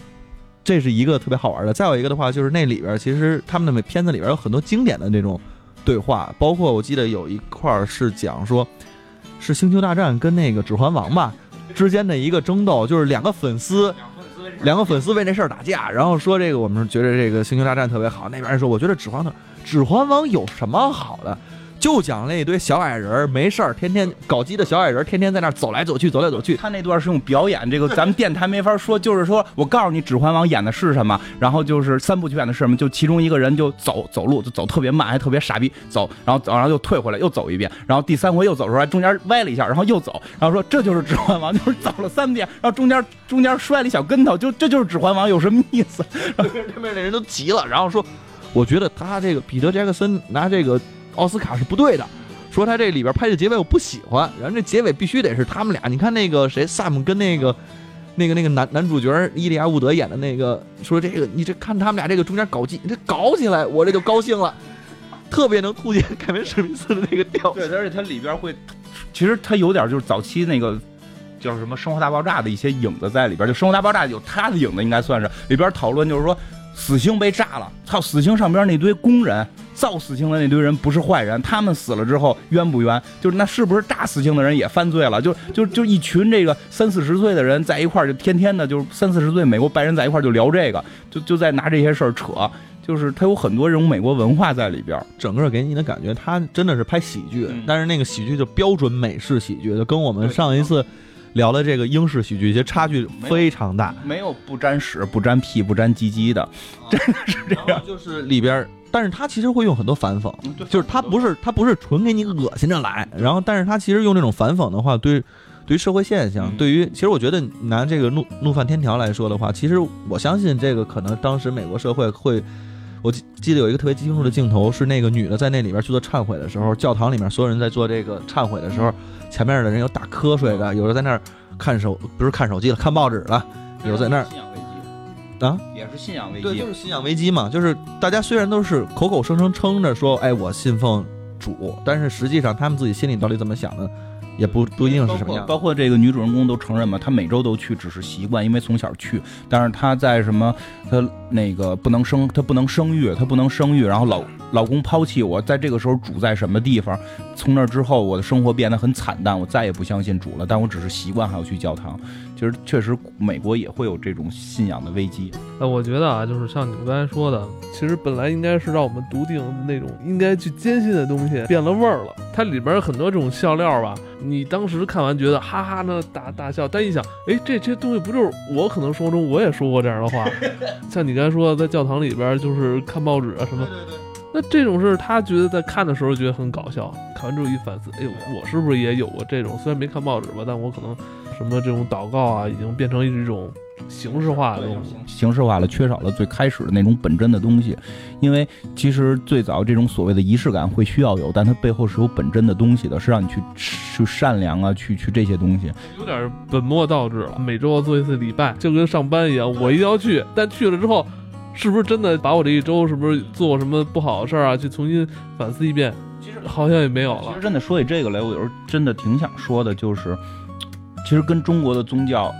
这是一个特别好玩的。再有一个的话，就是那里边其实他们的片子里边有很多经典的那种对话，包括我记得有一块是讲说，是星球大战跟那个指环王吧之间的一个争斗，就是两个粉丝。两个粉丝为这事儿打架，然后说这个我们觉得这个星球大战特别好，那边人说我觉得指环王指环王有什么好的？就讲那一堆小矮人儿没事儿，天天搞基的小矮人儿，天天在那儿走来走去，走来走去。他那段是用表演，这个咱们电台没法说，就是说我告诉你《指环王》演的是什么，然后就是三部曲演的是什么，就其中一个人就走走路就走特别慢，还特别傻逼走，然后走然后又退回来又走一遍，然后第三回又走出来，中间歪了一下，然后又走，然后说这就是《指环王》，就是走了三遍，然后中间中间摔了一小跟头，就这就是《指环王》，有什么意思？然后 (laughs) 这边那人都急了，然后说，我觉得他这个彼得·杰克森拿这个奥斯卡是不对的。说他这里边拍的结尾我不喜欢，然后这结尾必须得是他们俩。你看那个谁萨姆跟那个那个那个男男主角伊利亚伍德演的那个，说这个你这看他们俩这个中间搞基，这搞起来我这就高兴了，特别能凸显凯文史密斯的那个调。对，而且它里边会，其实它有点就是早期那个叫什么《生活大爆炸》的一些影子在里边，就《生活大爆炸》有他的影子，应该算是里边讨论就是说。死星被炸了，操！死星上边那堆工人造死星的那堆人不是坏人，他们死了之后冤不冤？就是那是不是炸死星的人也犯罪了？就就就一群这个三四十岁的人在一块儿，就天天的，就是三四十岁美国白人在一块儿就聊这个，就就在拿这些事儿扯，就是他有很多这种美国文化在里边，整个给你的感觉，他真的是拍喜剧，但是那个喜剧就标准美式喜剧，就跟我们上一次。聊的这个英式喜剧，其实差距非常大，没有不沾屎、不沾屁、不沾鸡鸡的，真的是这样。就是里边，但是他其实会用很多反讽，就是他不是他不是纯给你恶心着来，然后，但是他其实用这种反讽的话，对对于社会现象，对于其实我觉得拿这个怒怒犯天条来说的话，其实我相信这个可能当时美国社会会。我记记得有一个特别清楚的镜头，是那个女的在那里边去做忏悔的时候，教堂里面所有人在做这个忏悔的时候，前面的人有打瞌睡的，有的在那儿看手，不是看手机了，看报纸了，有在那儿。啊，也是信仰危机。对，就是信仰危机嘛，就是大家虽然都是口口声声称着说，哎，我信奉主，但是实际上他们自己心里到底怎么想的？也不不一定是什么样，包括这个女主人公都承认嘛，她每周都去，只是习惯，因为从小去。但是她在什么，她那个不能生，她不能生育，她不能生育，然后老老公抛弃我，在这个时候主在什么地方？从那之后，我的生活变得很惨淡，我再也不相信主了。但我只是习惯还要去教堂。其实确实，美国也会有这种信仰的危机。呃，我觉得啊，就是像你们刚才说的，其实本来应该是让我们笃定那种应该去坚信的东西变了味儿了。它里边很多这种笑料吧。你当时看完觉得哈哈那大大笑，但一想，哎，这些东西不就是我可能生活中我也说过这样的话？(laughs) 像你刚才说在教堂里边就是看报纸啊什么，那这种事他觉得在看的时候觉得很搞笑，看完之后一反思，哎呦，我是不是也有过这种？虽然没看报纸吧，但我可能什么这种祷告啊，已经变成一种。形式化的形式化了，缺少了最开始的那种本真的东西。因为其实最早这种所谓的仪式感会需要有，但它背后是有本真的东西的，是让你去去善良啊，去去这些东西。有点本末倒置了，每周要做一次礼拜，就跟上班一样，我一定要去。但去了之后，是不是真的把我这一周是不是做什么不好的事儿啊？去重新反思一遍，其实好像也没有了。其实真的说起这个来，我有时候真的挺想说的，就是其实跟中国的宗教。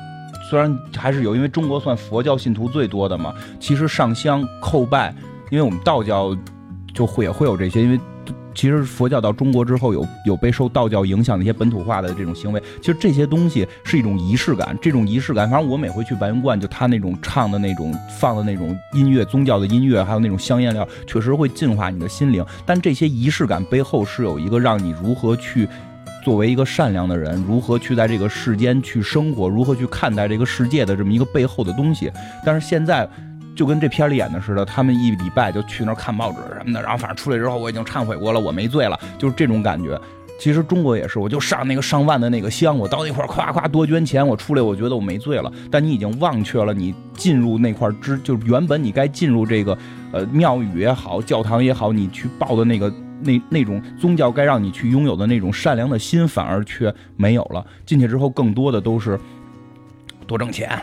虽然还是有，因为中国算佛教信徒最多的嘛。其实上香叩拜，因为我们道教就会也会有这些。因为其实佛教到中国之后，有有被受道教影响的一些本土化的这种行为。其实这些东西是一种仪式感，这种仪式感，反正我每回去白云观，就他那种唱的那种放的那种音乐，宗教的音乐，还有那种香烟料，确实会净化你的心灵。但这些仪式感背后是有一个让你如何去。作为一个善良的人，如何去在这个世间去生活，如何去看待这个世界的这么一个背后的东西。但是现在，就跟这片里演的似的，他们一礼拜就去那儿看报纸什么的，然后反正出来之后，我已经忏悔过了，我没罪了，就是这种感觉。其实中国也是，我就上那个上万的那个香，我到那块夸夸多捐钱，我出来我觉得我没罪了。但你已经忘却了你进入那块之，就是原本你该进入这个呃庙宇也好，教堂也好，你去报的那个。那那种宗教该让你去拥有的那种善良的心，反而却没有了。进去之后，更多的都是多挣钱，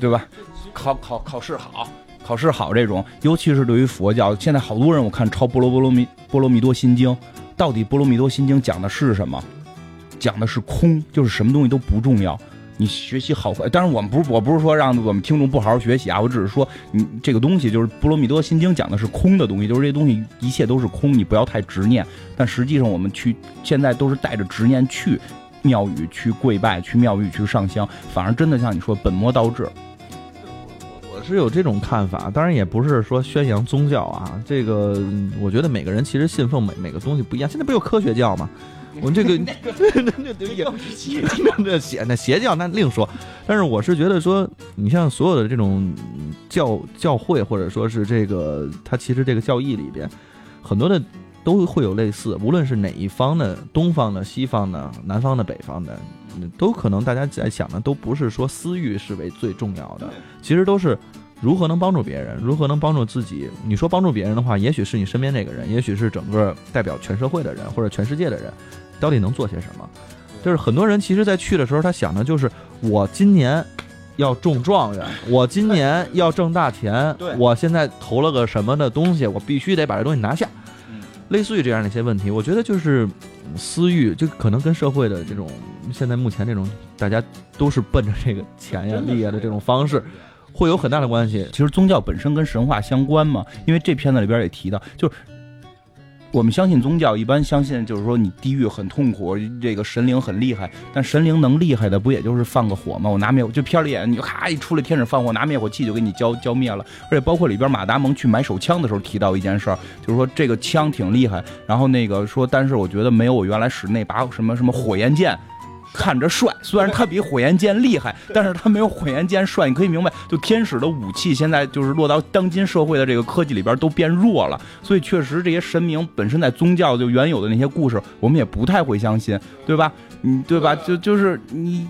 对吧？考考考试好，考试好这种，尤其是对于佛教，现在好多人我看抄《波罗波罗蜜波罗蜜多心经》，到底《波罗蜜多心经》讲的是什么？讲的是空，就是什么东西都不重要。你学习好坏，当然我们不是，我不是说让我们听众不好好学习啊，我只是说，你这个东西就是《波罗蜜多心经》讲的是空的东西，就是这些东西一切都是空，你不要太执念。但实际上我们去现在都是带着执念去庙宇去跪拜，去庙宇去上香，反而真的像你说本末倒置。是有这种看法，当然也不是说宣扬宗教啊。这个嗯我觉得每个人其实信奉每每个东西不一样。现在不有科学教吗？我们这个 (laughs) 那 (laughs) 那那也那邪那邪教那另说。但是我是觉得说，你像所有的这种嗯教教会或者说是这个，它其实这个教义里边很多的都会有类似，无论是哪一方的，东方的、西方的、南方的、北方的，嗯都可能大家在想的都不是说私欲是为最重要的，其实都是如何能帮助别人，如何能帮助自己。你说帮助别人的话，也许是你身边那个人，也许是整个代表全社会的人或者全世界的人，到底能做些什么？就是很多人其实，在去的时候，他想的就是我今年要中状元，我今年要挣大钱，我现在投了个什么的东西，我必须得把这东西拿下。嗯类似于这样的一些问题，我觉得就是嗯私欲，就可能跟社会的这种现在目前这种大家都是奔着这个钱呀、利呀的这种方式，会有很大的关系。其实宗教本身跟神话相关嘛，因为这片子里边也提到，就是我们相信宗教，一般相信就是说你地狱很痛苦，这个神灵很厉害，但神灵能厉害的不也就是放个火吗？我拿灭火，就片儿里演，你就咔一出来天使放火，拿灭火器就给你浇浇灭了。而且包括里边马达蒙去买手枪的时候提到一件事儿，就是说这个枪挺厉害，然后那个说，但是我觉得没有我原来使那把什么什么火焰剑。看着帅，虽然他比火焰剑厉害，但是他没有火焰剑帅。你可以明白，就天使的武器现在就是落到当今社会的这个科技里边都变弱了，所以确实这些神明本身在宗教就原有的那些故事，我们也不太会相信，对吧？嗯，对吧？就就是你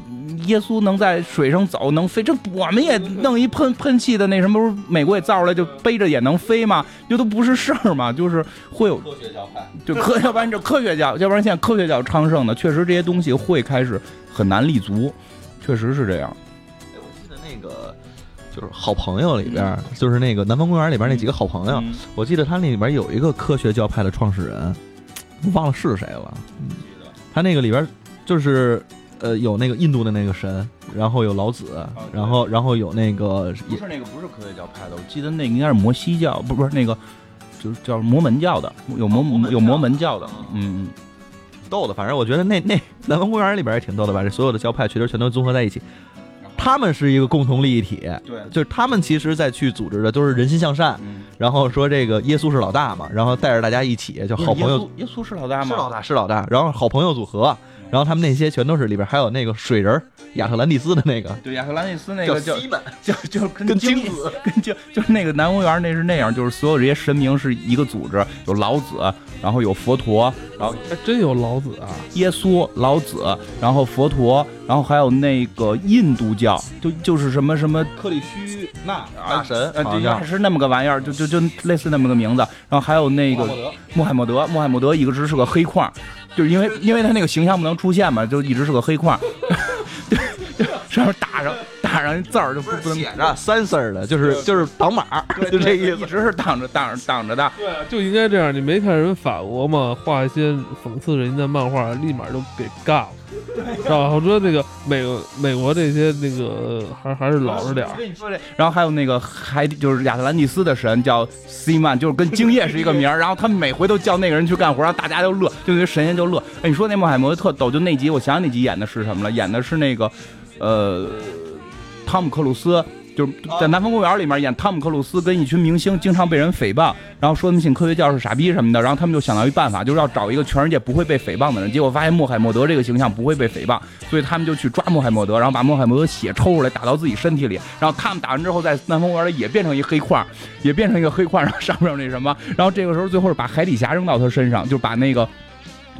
耶稣能在水上走，能飞，这我们也弄一喷喷气的那什么，不是美国也造出来就背着也能飞吗？这都不是事儿嘛，就是会有科学教派，就科，(laughs) 要不然就科学教，要不然现在科学教昌盛的，确实这些东西会开始很难立足，确实是这样。哎，我记得那个就是好朋友里边，就是那个南方公园里边那几个好朋友，嗯我记得他那里边有一个科学教派的创始人，我忘了是谁了。嗯他那个里边就是呃有那个印度的那个神，然后有老子，然后然后有那个不是那个，不是科学教派的，我记得那个应该是摩西教，不不是那个，就是叫摩门教的，有摩有摩门教的，嗯，逗的，反正我觉得那那南方公园里边也挺逗的，把这所有的教派其实全都综合在一起，他们是一个共同利益体，对，就是他们其实在去组织的都是人心向善，嗯，然后说这个耶稣是老大嘛，然后带着大家一起就好朋友耶稣，耶稣是老大吗？是老大是老大，然后好朋友组合，然后他们那些全都是里边还有那个水人亚特兰蒂斯的那个对，亚特兰蒂斯那个叫西本，(laughs) 就就跟跟精精子跟就就是那个南公园那是那样，就是所有这些神明是一个组织，有老子，然后有佛陀，然后还真有老子啊！耶稣、老子，然后佛陀，然后还有那个印度教，就就是什么什么克里须那大神，呃，对，好像也是那么个玩意儿，就就就类似那么个名字。然后还有那个穆罕默德，穆罕默德一个只是个黑框，就是因为因为他那个形象不能出现嘛，就一直是个黑框，(laughs) 对，上面打上打上字儿就不不能写着三丝儿的，就是就是挡码，就这意思。一直是挡着挡着挡着的。对啊，就应该这样。你没看人法国吗？画一些讽刺人家的漫画，立马就给尬了。(laughs) 是吧？我说那个美美国这些那个还还是老实点儿我。跟你说这，然后还有那个海底，就是亚特兰蒂斯的神叫西曼，就是跟精液是一个名儿。然后他们每回都叫那个人去干活，然后大家就乐，就那些神仙就乐。哎，你说那穆海默德特逗，就那集，我想想那集演的是什么了？演的是那个，呃，汤姆克鲁斯。就是在《南方公园》里面演汤姆克鲁斯跟一群明星经常被人诽谤，然后说他们信科学教是傻逼什么的，然后他们就想到一办法，就是要找一个全世界不会被诽谤的人。结果发现穆罕默德这个形象不会被诽谤，所以他们就去抓穆罕默德，然后把穆罕默德血抽出来打到自己身体里，然后他们打完之后，在南方公园里也变成一黑块，也变成一个黑块，然后上面有那什么，然后这个时候最后是把海底侠扔到他身上，就把那个。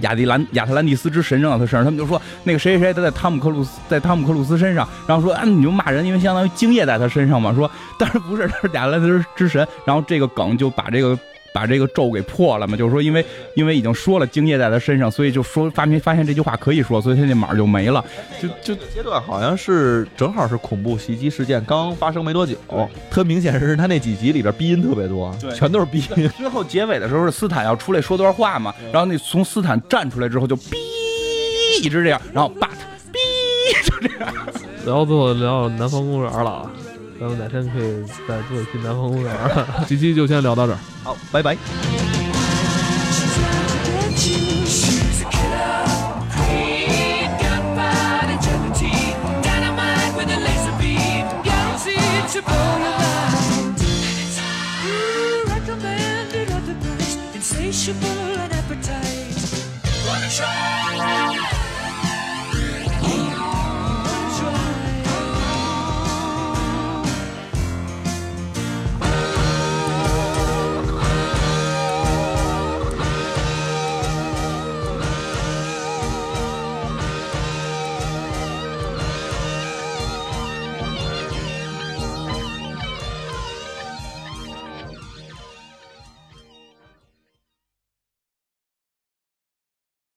亚迪兰亚特兰蒂斯之神扔到他身上，他们就说那个谁谁谁他在汤姆克鲁斯在汤姆克鲁斯身上，然后说啊你就骂人，因为相当于精液在他身上嘛，说但是不是他是亚特兰蒂斯之神，然后这个梗就把这个把这个咒给破了嘛，就是说因为因为已经说了精液在他身上，所以就说发明发现这句话可以说，所以他那码就没了，就就阶段好像是正好是恐怖袭击事件刚发生没多久，特明显是他那几集里边逼音特别多，对。全都是逼音。(laughs) 最后结尾的时候是斯坦要出来说段话嘛，然后那从斯坦站出来之后就哔一直这样，然后 but 哔就这样。然后最后聊南方公园了啊，咱们哪天可以再做一次南方公园儿期就先聊到这儿好拜拜 Recommended at the best, insatiable and appetite a